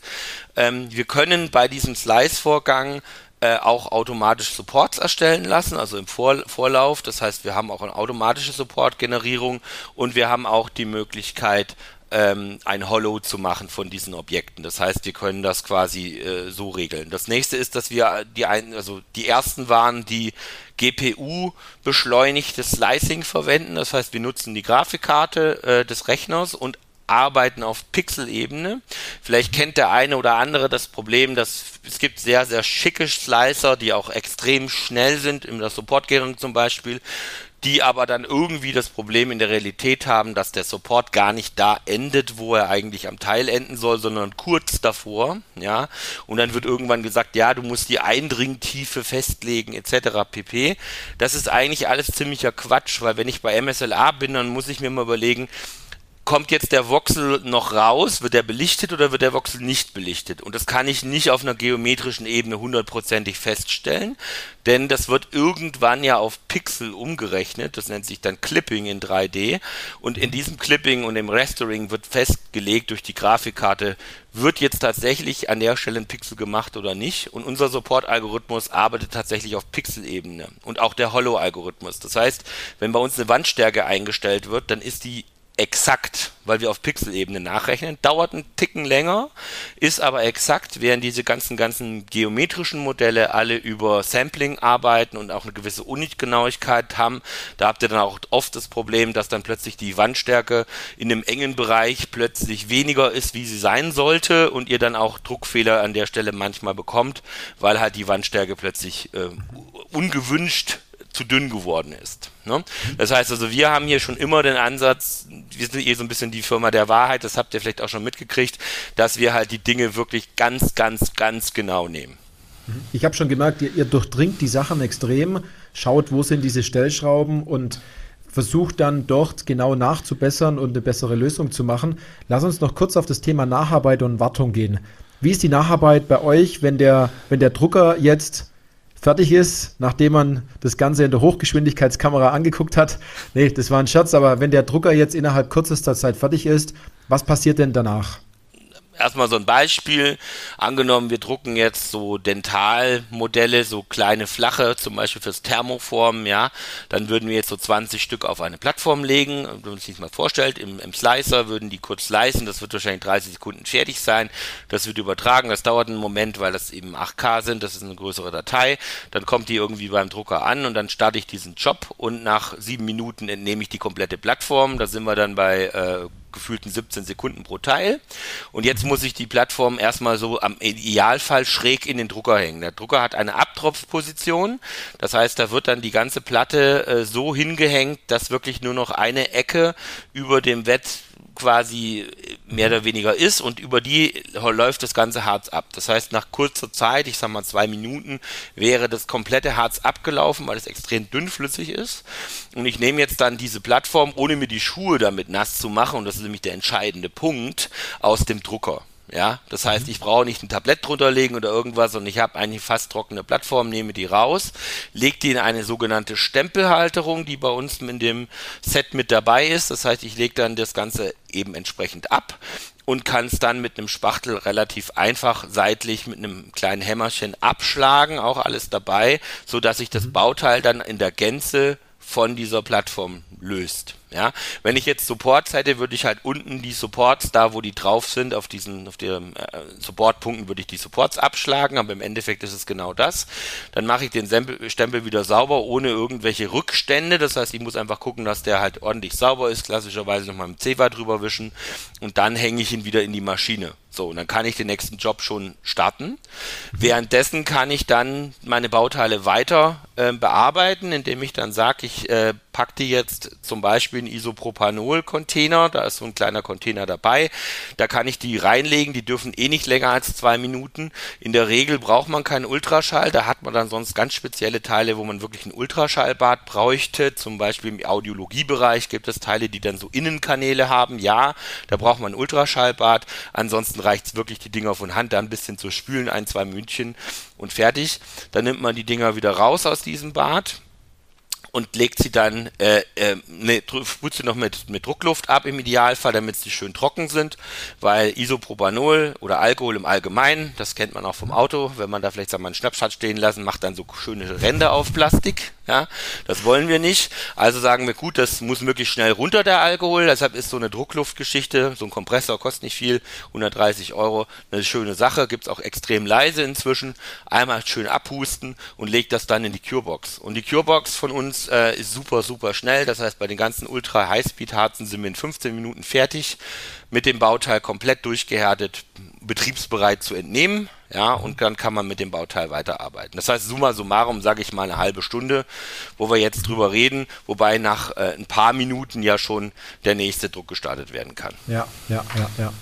Ähm, wir können bei diesem Slice-Vorgang äh, auch automatisch Supports erstellen lassen, also im Vor Vorlauf. Das heißt, wir haben auch eine automatische Support-Generierung und wir haben auch die Möglichkeit, ähm, ein Hollow zu machen von diesen Objekten. Das heißt, wir können das quasi äh, so regeln. Das nächste ist, dass wir die ein, also die ersten waren, die GPU beschleunigtes Slicing verwenden. Das heißt, wir nutzen die Grafikkarte äh, des Rechners und arbeiten auf Pixel-Ebene. Vielleicht kennt der eine oder andere das Problem, dass es gibt sehr, sehr schicke Slicer, die auch extrem schnell sind, in der Support-Gärung zum Beispiel, die aber dann irgendwie das Problem in der Realität haben, dass der Support gar nicht da endet, wo er eigentlich am Teil enden soll, sondern kurz davor, ja. Und dann wird irgendwann gesagt, ja, du musst die Eindringtiefe festlegen, etc. pp. Das ist eigentlich alles ziemlicher Quatsch, weil wenn ich bei MSLA bin, dann muss ich mir mal überlegen, kommt jetzt der Voxel noch raus? Wird der belichtet oder wird der Voxel nicht belichtet? Und das kann ich nicht auf einer geometrischen Ebene hundertprozentig feststellen, denn das wird irgendwann ja auf Pixel umgerechnet. Das nennt sich dann Clipping in 3D. Und in diesem Clipping und im Restoring wird festgelegt durch die Grafikkarte, wird jetzt tatsächlich an der Stelle ein Pixel gemacht oder nicht. Und unser Support-Algorithmus arbeitet tatsächlich auf Pixel-Ebene und auch der Hollow-Algorithmus. Das heißt, wenn bei uns eine Wandstärke eingestellt wird, dann ist die exakt, weil wir auf Pixelebene nachrechnen, dauert ein Ticken länger, ist aber exakt, während diese ganzen, ganzen geometrischen Modelle alle über Sampling arbeiten und auch eine gewisse Unitgenauigkeit haben. Da habt ihr dann auch oft das Problem, dass dann plötzlich die Wandstärke in einem engen Bereich plötzlich weniger ist, wie sie sein sollte und ihr dann auch Druckfehler an der Stelle manchmal bekommt, weil halt die Wandstärke plötzlich äh, ungewünscht zu dünn geworden ist. Ne? Das heißt also, wir haben hier schon immer den Ansatz, wir sind hier so ein bisschen die Firma der Wahrheit, das habt ihr vielleicht auch schon mitgekriegt, dass wir halt die Dinge wirklich ganz, ganz, ganz genau nehmen. Ich habe schon gemerkt, ihr, ihr durchdringt die Sachen extrem, schaut, wo sind diese Stellschrauben und versucht dann dort genau nachzubessern und eine bessere Lösung zu machen. Lass uns noch kurz auf das Thema Nacharbeit und Wartung gehen. Wie ist die Nacharbeit bei euch, wenn der, wenn der Drucker jetzt fertig ist, nachdem man das Ganze in der Hochgeschwindigkeitskamera angeguckt hat. Nee, das war ein Scherz, aber wenn der Drucker jetzt innerhalb kürzester Zeit fertig ist, was passiert denn danach? Erstmal so ein Beispiel. Angenommen, wir drucken jetzt so Dentalmodelle, so kleine flache, zum Beispiel fürs Thermoformen, ja. Dann würden wir jetzt so 20 Stück auf eine Plattform legen. Wenn man sich das mal vorstellt, im, im Slicer würden die kurz slicen. Das wird wahrscheinlich 30 Sekunden fertig sein. Das wird übertragen. Das dauert einen Moment, weil das eben 8K sind. Das ist eine größere Datei. Dann kommt die irgendwie beim Drucker an und dann starte ich diesen Job und nach sieben Minuten entnehme ich die komplette Plattform. Da sind wir dann bei äh, gefühlten 17 Sekunden pro Teil. Und jetzt muss ich die Plattform erstmal so am Idealfall schräg in den Drucker hängen. Der Drucker hat eine Abtropfposition. Das heißt, da wird dann die ganze Platte äh, so hingehängt, dass wirklich nur noch eine Ecke über dem Wett quasi mehr oder weniger ist und über die läuft das ganze Harz ab. Das heißt, nach kurzer Zeit, ich sag mal zwei Minuten, wäre das komplette Harz abgelaufen, weil es extrem dünnflüssig ist. Und ich nehme jetzt dann diese Plattform, ohne mir die Schuhe damit nass zu machen, und das ist nämlich der entscheidende Punkt, aus dem Drucker. Ja, das heißt, mhm. ich brauche nicht ein Tablett drunter legen oder irgendwas, sondern ich habe eigentlich fast trockene Plattform, nehme die raus, lege die in eine sogenannte Stempelhalterung, die bei uns in dem Set mit dabei ist. Das heißt, ich lege dann das Ganze eben entsprechend ab und kann es dann mit einem Spachtel relativ einfach seitlich mit einem kleinen Hämmerchen abschlagen, auch alles dabei, so dass sich das mhm. Bauteil dann in der Gänze von dieser Plattform löst. Ja, wenn ich jetzt Supports hätte, würde ich halt unten die Supports, da wo die drauf sind, auf diesen, auf den äh, Supportpunkten würde ich die Supports abschlagen, aber im Endeffekt ist es genau das. Dann mache ich den Stempel, wieder sauber, ohne irgendwelche Rückstände. Das heißt, ich muss einfach gucken, dass der halt ordentlich sauber ist, klassischerweise nochmal mit Zewa drüber wischen und dann hänge ich ihn wieder in die Maschine. So, und dann kann ich den nächsten Job schon starten. Währenddessen kann ich dann meine Bauteile weiter äh, bearbeiten, indem ich dann sage, ich äh, packe die jetzt zum Beispiel in Isopropanol-Container, da ist so ein kleiner Container dabei, da kann ich die reinlegen, die dürfen eh nicht länger als zwei Minuten. In der Regel braucht man keinen Ultraschall, da hat man dann sonst ganz spezielle Teile, wo man wirklich ein Ultraschallbad bräuchte, zum Beispiel im Audiologiebereich gibt es Teile, die dann so Innenkanäle haben, ja, da braucht man ein Ultraschallbad, ansonsten reicht es wirklich, die Dinger von Hand da ein bisschen zu spülen, ein, zwei München und fertig. Dann nimmt man die Dinger wieder raus aus diesem Bad und legt sie dann, äh, äh, ne, sprüht sie noch mit, mit Druckluft ab im Idealfall, damit sie schön trocken sind, weil Isopropanol oder Alkohol im Allgemeinen, das kennt man auch vom Auto, wenn man da vielleicht sagen wir, einen Schnaps hat stehen lassen, macht dann so schöne Ränder auf Plastik, ja, das wollen wir nicht. Also sagen wir, gut, das muss möglichst schnell runter, der Alkohol. Deshalb ist so eine Druckluftgeschichte, so ein Kompressor kostet nicht viel, 130 Euro, eine schöne Sache. Gibt's auch extrem leise inzwischen. Einmal schön abhusten und legt das dann in die Curebox. Und die Curebox von uns äh, ist super, super schnell. Das heißt, bei den ganzen Ultra-High-Speed-Harzen sind wir in 15 Minuten fertig mit dem Bauteil komplett durchgehärtet, betriebsbereit zu entnehmen. Ja, und dann kann man mit dem Bauteil weiterarbeiten. Das heißt, summa summarum sage ich mal eine halbe Stunde, wo wir jetzt drüber reden, wobei nach äh, ein paar Minuten ja schon der nächste Druck gestartet werden kann. Ja, ja, ja, ja.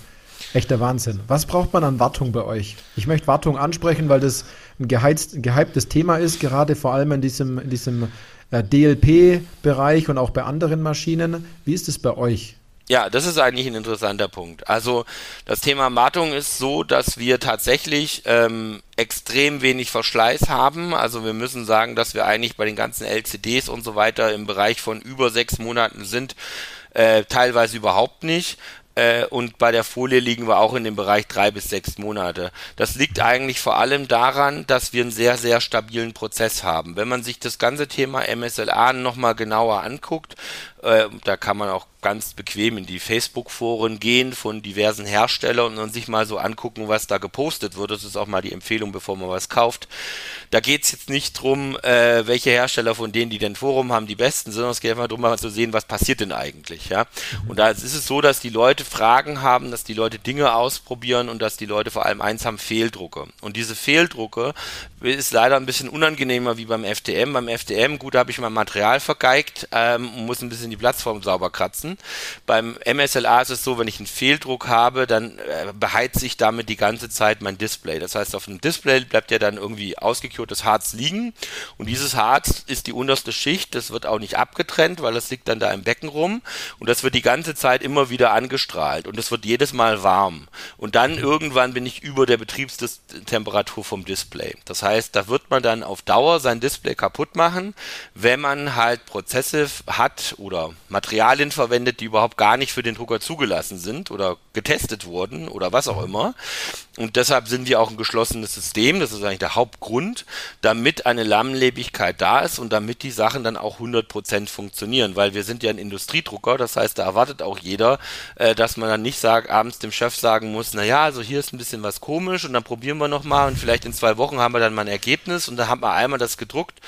Echter Wahnsinn. Was braucht man an Wartung bei euch? Ich möchte Wartung ansprechen, weil das ein, geheizt, ein gehyptes Thema ist, gerade vor allem in diesem, in diesem äh, DLP-Bereich und auch bei anderen Maschinen. Wie ist es bei euch? Ja, das ist eigentlich ein interessanter Punkt. Also das Thema Wartung ist so, dass wir tatsächlich ähm, extrem wenig Verschleiß haben. Also wir müssen sagen, dass wir eigentlich bei den ganzen LCDs und so weiter im Bereich von über sechs Monaten sind, äh, teilweise überhaupt nicht. Äh, und bei der Folie liegen wir auch in dem Bereich drei bis sechs Monate. Das liegt eigentlich vor allem daran, dass wir einen sehr, sehr stabilen Prozess haben. Wenn man sich das ganze Thema MSLA nochmal genauer anguckt, äh, da kann man auch ganz bequem in die Facebook-Foren gehen von diversen Herstellern und sich mal so angucken, was da gepostet wird. Das ist auch mal die Empfehlung, bevor man was kauft. Da geht es jetzt nicht drum, äh, welche Hersteller von denen, die den Forum haben, die besten sondern es geht einfach darum, mal zu sehen, was passiert denn eigentlich. Ja? Und da ist es so, dass die Leute Fragen haben, dass die Leute Dinge ausprobieren und dass die Leute vor allem eins haben, Fehldrucke. Und diese Fehldrucke ist leider ein bisschen unangenehmer wie beim FDM. Beim FDM, gut, da habe ich mein Material vergeigt ähm, und muss ein bisschen die Plattform sauber kratzen. Beim MSLA ist es so, wenn ich einen Fehldruck habe, dann äh, beheizt ich damit die ganze Zeit mein Display. Das heißt, auf dem Display bleibt ja dann irgendwie ausgekürtes Harz liegen und dieses Harz ist die unterste Schicht, das wird auch nicht abgetrennt, weil das liegt dann da im Becken rum und das wird die ganze Zeit immer wieder angestrahlt und es wird jedes Mal warm. Und dann irgendwann bin ich über der Betriebstemperatur vom Display. Das heißt, da wird man dann auf Dauer sein Display kaputt machen, wenn man halt Prozesse hat oder Materialien verwendet, die überhaupt gar nicht für den Drucker zugelassen sind oder getestet wurden oder was auch immer. Und deshalb sind wir auch ein geschlossenes System, das ist eigentlich der Hauptgrund, damit eine Lammlebigkeit da ist und damit die Sachen dann auch 100% funktionieren, weil wir sind ja ein Industriedrucker, das heißt, da erwartet auch jeder, äh, dass man dann nicht sagt, abends dem Chef sagen muss, naja, also hier ist ein bisschen was komisch und dann probieren wir nochmal und vielleicht in zwei Wochen haben wir dann mal ein Ergebnis und dann hat man einmal das gedruckt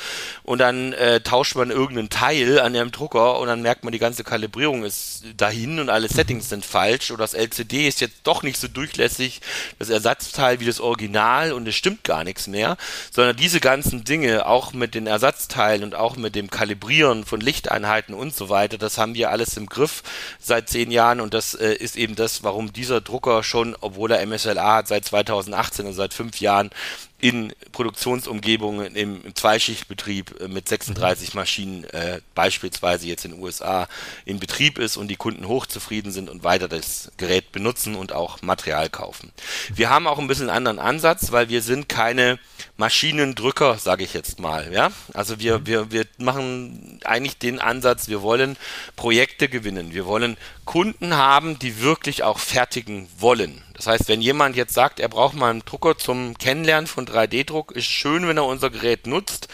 und dann äh, tauscht man irgendeinen Teil an dem Drucker und dann merkt man, die ganze Kalibrierung ist dahin und alle Settings sind falsch oder das LCD ist jetzt doch nicht so durchlässig, das Ersatzteil wie das Original und es stimmt gar nichts mehr, sondern diese ganzen Dinge, auch mit den Ersatzteilen und auch mit dem Kalibrieren von Lichteinheiten und so weiter, das haben wir alles im Griff seit zehn Jahren und das äh, ist eben das, warum dieser Drucker schon, obwohl er MSLA hat, seit 2018, also seit fünf Jahren, in Produktionsumgebungen im, im Zweischichtbetrieb äh, mit 36 mhm. Maschinen äh, beispielsweise jetzt in den USA in Betrieb ist und die Kunden hochzufrieden sind und weiter das Gerät benutzen und auch Material kaufen. Wir haben auch ein bisschen einen anderen Ansatz, weil wir sind keine Maschinendrücker, sage ich jetzt mal. Ja? Also wir, mhm. wir, wir machen eigentlich den Ansatz, wir wollen Projekte gewinnen. Wir wollen Kunden haben, die wirklich auch fertigen wollen. Das heißt, wenn jemand jetzt sagt, er braucht mal einen Drucker zum Kennenlernen von 3D-Druck, ist schön, wenn er unser Gerät nutzt,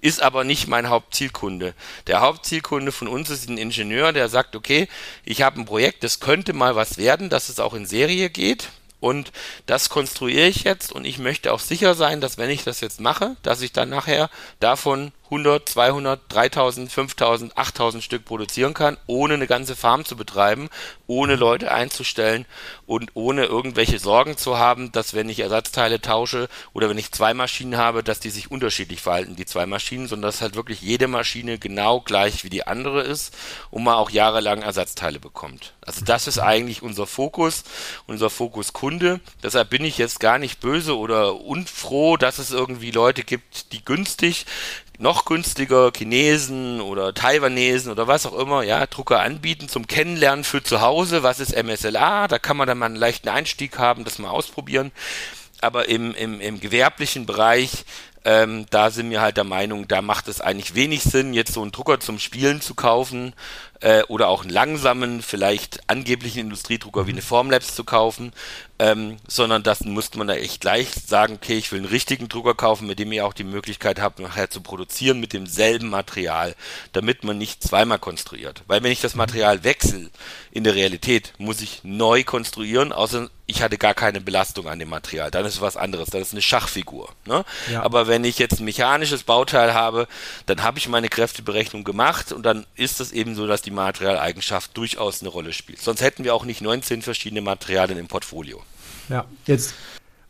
ist aber nicht mein Hauptzielkunde. Der Hauptzielkunde von uns ist ein Ingenieur, der sagt, okay, ich habe ein Projekt, das könnte mal was werden, dass es auch in Serie geht. Und das konstruiere ich jetzt und ich möchte auch sicher sein, dass wenn ich das jetzt mache, dass ich dann nachher davon 100, 200, 3000, 5000, 8000 Stück produzieren kann, ohne eine ganze Farm zu betreiben, ohne Leute einzustellen und ohne irgendwelche Sorgen zu haben, dass wenn ich Ersatzteile tausche oder wenn ich zwei Maschinen habe, dass die sich unterschiedlich verhalten, die zwei Maschinen, sondern dass halt wirklich jede Maschine genau gleich wie die andere ist und man auch jahrelang Ersatzteile bekommt. Also das ist eigentlich unser Fokus, unser Fokus Kunde. Deshalb bin ich jetzt gar nicht böse oder unfroh, dass es irgendwie Leute gibt, die günstig noch günstiger Chinesen oder Taiwanesen oder was auch immer, ja, Drucker anbieten zum Kennenlernen für zu Hause. Was ist MSLA? Da kann man dann mal einen leichten Einstieg haben, das mal ausprobieren. Aber im, im, im gewerblichen Bereich ähm, da sind wir halt der Meinung, da macht es eigentlich wenig Sinn, jetzt so einen Drucker zum Spielen zu kaufen äh, oder auch einen langsamen, vielleicht angeblichen Industriedrucker wie eine Formlabs zu kaufen, ähm, sondern das musste man da echt gleich sagen, okay, ich will einen richtigen Drucker kaufen, mit dem ihr auch die Möglichkeit habt, nachher zu produzieren mit demselben Material, damit man nicht zweimal konstruiert. Weil wenn ich das Material wechsle in der Realität, muss ich neu konstruieren, außer ich hatte gar keine Belastung an dem Material. Dann ist es was anderes, dann ist es eine Schachfigur. Ne? Ja. Aber wenn ich jetzt ein mechanisches Bauteil habe, dann habe ich meine Kräfteberechnung gemacht und dann ist es eben so, dass die Materialeigenschaft durchaus eine Rolle spielt. Sonst hätten wir auch nicht 19 verschiedene Materialien im Portfolio. Ja, jetzt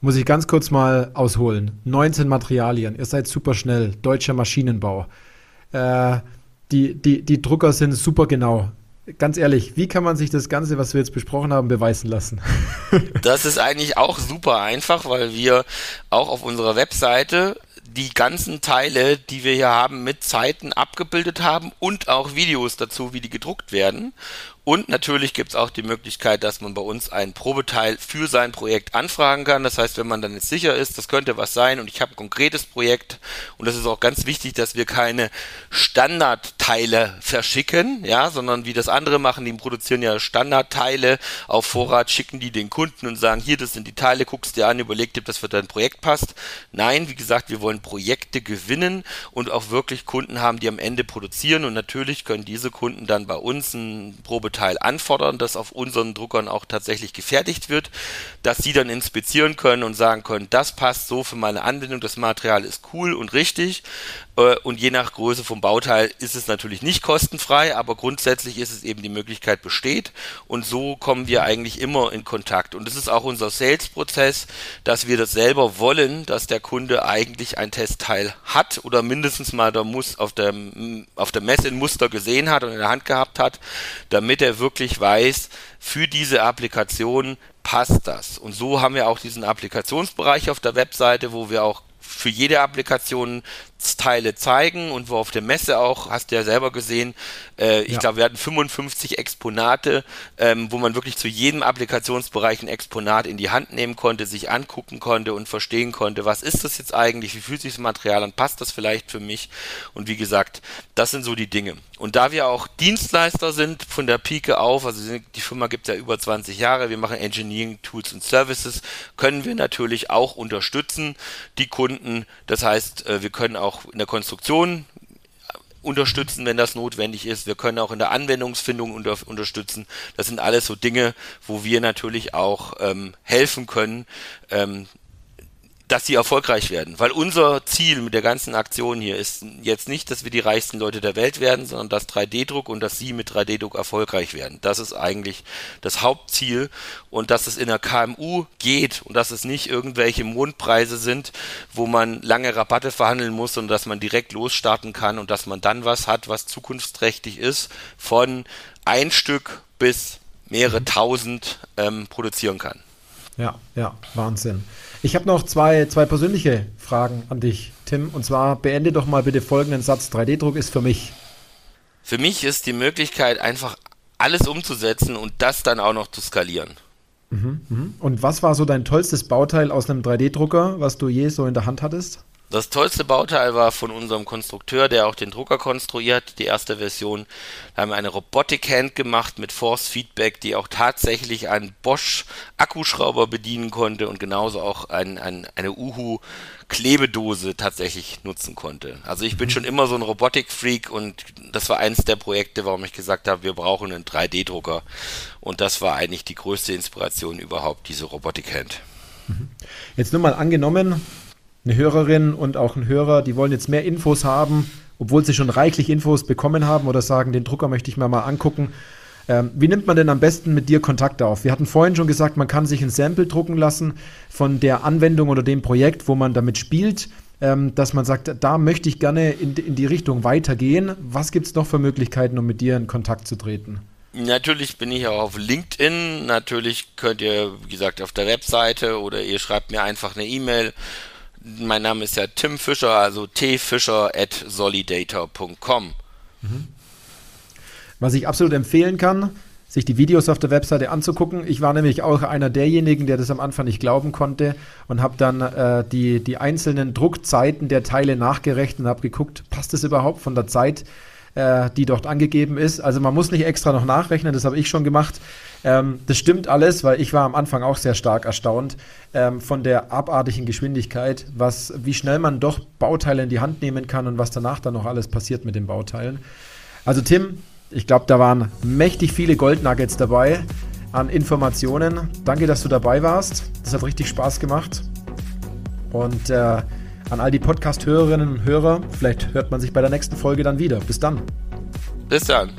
muss ich ganz kurz mal ausholen. 19 Materialien, ihr seid super schnell, deutscher Maschinenbau. Äh, die, die, die Drucker sind super genau. Ganz ehrlich, wie kann man sich das Ganze, was wir jetzt besprochen haben, beweisen lassen? <laughs> das ist eigentlich auch super einfach, weil wir auch auf unserer Webseite die ganzen Teile, die wir hier haben, mit Zeiten abgebildet haben und auch Videos dazu, wie die gedruckt werden. Und natürlich gibt es auch die Möglichkeit, dass man bei uns ein Probeteil für sein Projekt anfragen kann. Das heißt, wenn man dann jetzt sicher ist, das könnte was sein und ich habe ein konkretes Projekt und das ist auch ganz wichtig, dass wir keine Standardteile verschicken, ja, sondern wie das andere machen, die produzieren ja Standardteile auf Vorrat, schicken die den Kunden und sagen, hier, das sind die Teile, guckst dir an, überleg dir, ob das für dein Projekt passt. Nein, wie gesagt, wir wollen Projekte gewinnen und auch wirklich Kunden haben, die am Ende produzieren und natürlich können diese Kunden dann bei uns ein Probeteil Teil anfordern, das auf unseren Druckern auch tatsächlich gefertigt wird, dass sie dann inspizieren können und sagen können, das passt so für meine Anwendung, das Material ist cool und richtig. Äh, und je nach Größe vom Bauteil ist es natürlich nicht kostenfrei, aber grundsätzlich ist es eben die Möglichkeit besteht. Und so kommen wir eigentlich immer in Kontakt. Und es ist auch unser Sales-Prozess, dass wir das selber wollen, dass der Kunde eigentlich ein Testteil hat oder mindestens mal der Muss auf der, auf der Messe ein Muster gesehen hat und in der Hand gehabt hat, damit er wirklich weiß, für diese Applikation passt das. Und so haben wir auch diesen Applikationsbereich auf der Webseite, wo wir auch für jede Applikation Teile zeigen und wo auf der Messe auch, hast du ja selber gesehen, äh, ich ja. glaube, wir hatten 55 Exponate, ähm, wo man wirklich zu jedem Applikationsbereich ein Exponat in die Hand nehmen konnte, sich angucken konnte und verstehen konnte, was ist das jetzt eigentlich, wie fühlt sich das Material an, passt das vielleicht für mich? Und wie gesagt, das sind so die Dinge. Und da wir auch Dienstleister sind von der Pike auf, also die Firma gibt es ja über 20 Jahre, wir machen Engineering Tools und Services, können wir natürlich auch unterstützen, die Kunden. Das heißt, äh, wir können auch auch in der Konstruktion unterstützen, wenn das notwendig ist. Wir können auch in der Anwendungsfindung unter, unterstützen. Das sind alles so Dinge, wo wir natürlich auch ähm, helfen können, ähm, dass sie erfolgreich werden. Weil unser Ziel mit der ganzen Aktion hier ist jetzt nicht, dass wir die reichsten Leute der Welt werden, sondern dass 3D-Druck und dass sie mit 3D-Druck erfolgreich werden. Das ist eigentlich das Hauptziel und dass es in der KMU geht und dass es nicht irgendwelche Mondpreise sind, wo man lange Rabatte verhandeln muss und dass man direkt losstarten kann und dass man dann was hat, was zukunftsträchtig ist, von ein Stück bis mehrere tausend ähm, produzieren kann. Ja, ja, Wahnsinn. Ich habe noch zwei, zwei persönliche Fragen an dich, Tim. Und zwar beende doch mal bitte folgenden Satz. 3D-Druck ist für mich. Für mich ist die Möglichkeit, einfach alles umzusetzen und das dann auch noch zu skalieren. Mhm, mhm. Und was war so dein tollstes Bauteil aus einem 3D-Drucker, was du je so in der Hand hattest? Das tollste Bauteil war von unserem Konstrukteur, der auch den Drucker konstruiert, die erste Version. Da haben wir eine Robotic-Hand gemacht mit Force Feedback, die auch tatsächlich einen Bosch Akkuschrauber bedienen konnte und genauso auch ein, ein, eine Uhu Klebedose tatsächlich nutzen konnte. Also ich bin mhm. schon immer so ein Robotik-Freak und das war eins der Projekte, warum ich gesagt habe, wir brauchen einen 3D-Drucker. Und das war eigentlich die größte Inspiration überhaupt, diese Robotic-Hand. Mhm. Jetzt nur mal angenommen, eine Hörerin und auch ein Hörer, die wollen jetzt mehr Infos haben. obwohl sie schon reichlich Infos bekommen haben oder sagen, den Drucker möchte ich mir mal angucken. Ähm, wie nimmt man denn am besten mit dir Kontakt auf? Wir hatten vorhin schon gesagt, man kann sich ein Sample drucken lassen von der Anwendung oder dem Projekt, wo man damit spielt, ähm, dass man sagt, da möchte ich gerne in, in die Richtung weitergehen. Was gibt es noch für Möglichkeiten, um mit dir in Kontakt zu treten? Natürlich bin ich auch auf LinkedIn. Natürlich könnt ihr, wie gesagt, auf der Webseite oder ihr schreibt mir einfach eine E-Mail. Mein Name ist ja Tim Fischer, also tfischer at solidator.com. Mhm. Was ich absolut empfehlen kann, sich die Videos auf der Webseite anzugucken. Ich war nämlich auch einer derjenigen, der das am Anfang nicht glauben konnte und habe dann äh, die, die einzelnen Druckzeiten der Teile nachgerechnet und habe geguckt, passt das überhaupt von der Zeit, äh, die dort angegeben ist. Also man muss nicht extra noch nachrechnen, das habe ich schon gemacht. Ähm, das stimmt alles, weil ich war am Anfang auch sehr stark erstaunt ähm, von der abartigen Geschwindigkeit, was, wie schnell man doch Bauteile in die Hand nehmen kann und was danach dann noch alles passiert mit den Bauteilen. Also Tim, ich glaube, da waren mächtig viele Goldnuggets dabei an Informationen. Danke, dass du dabei warst. Das hat richtig Spaß gemacht. Und äh, an all die Podcast-Hörerinnen und Hörer, vielleicht hört man sich bei der nächsten Folge dann wieder. Bis dann. Bis dann.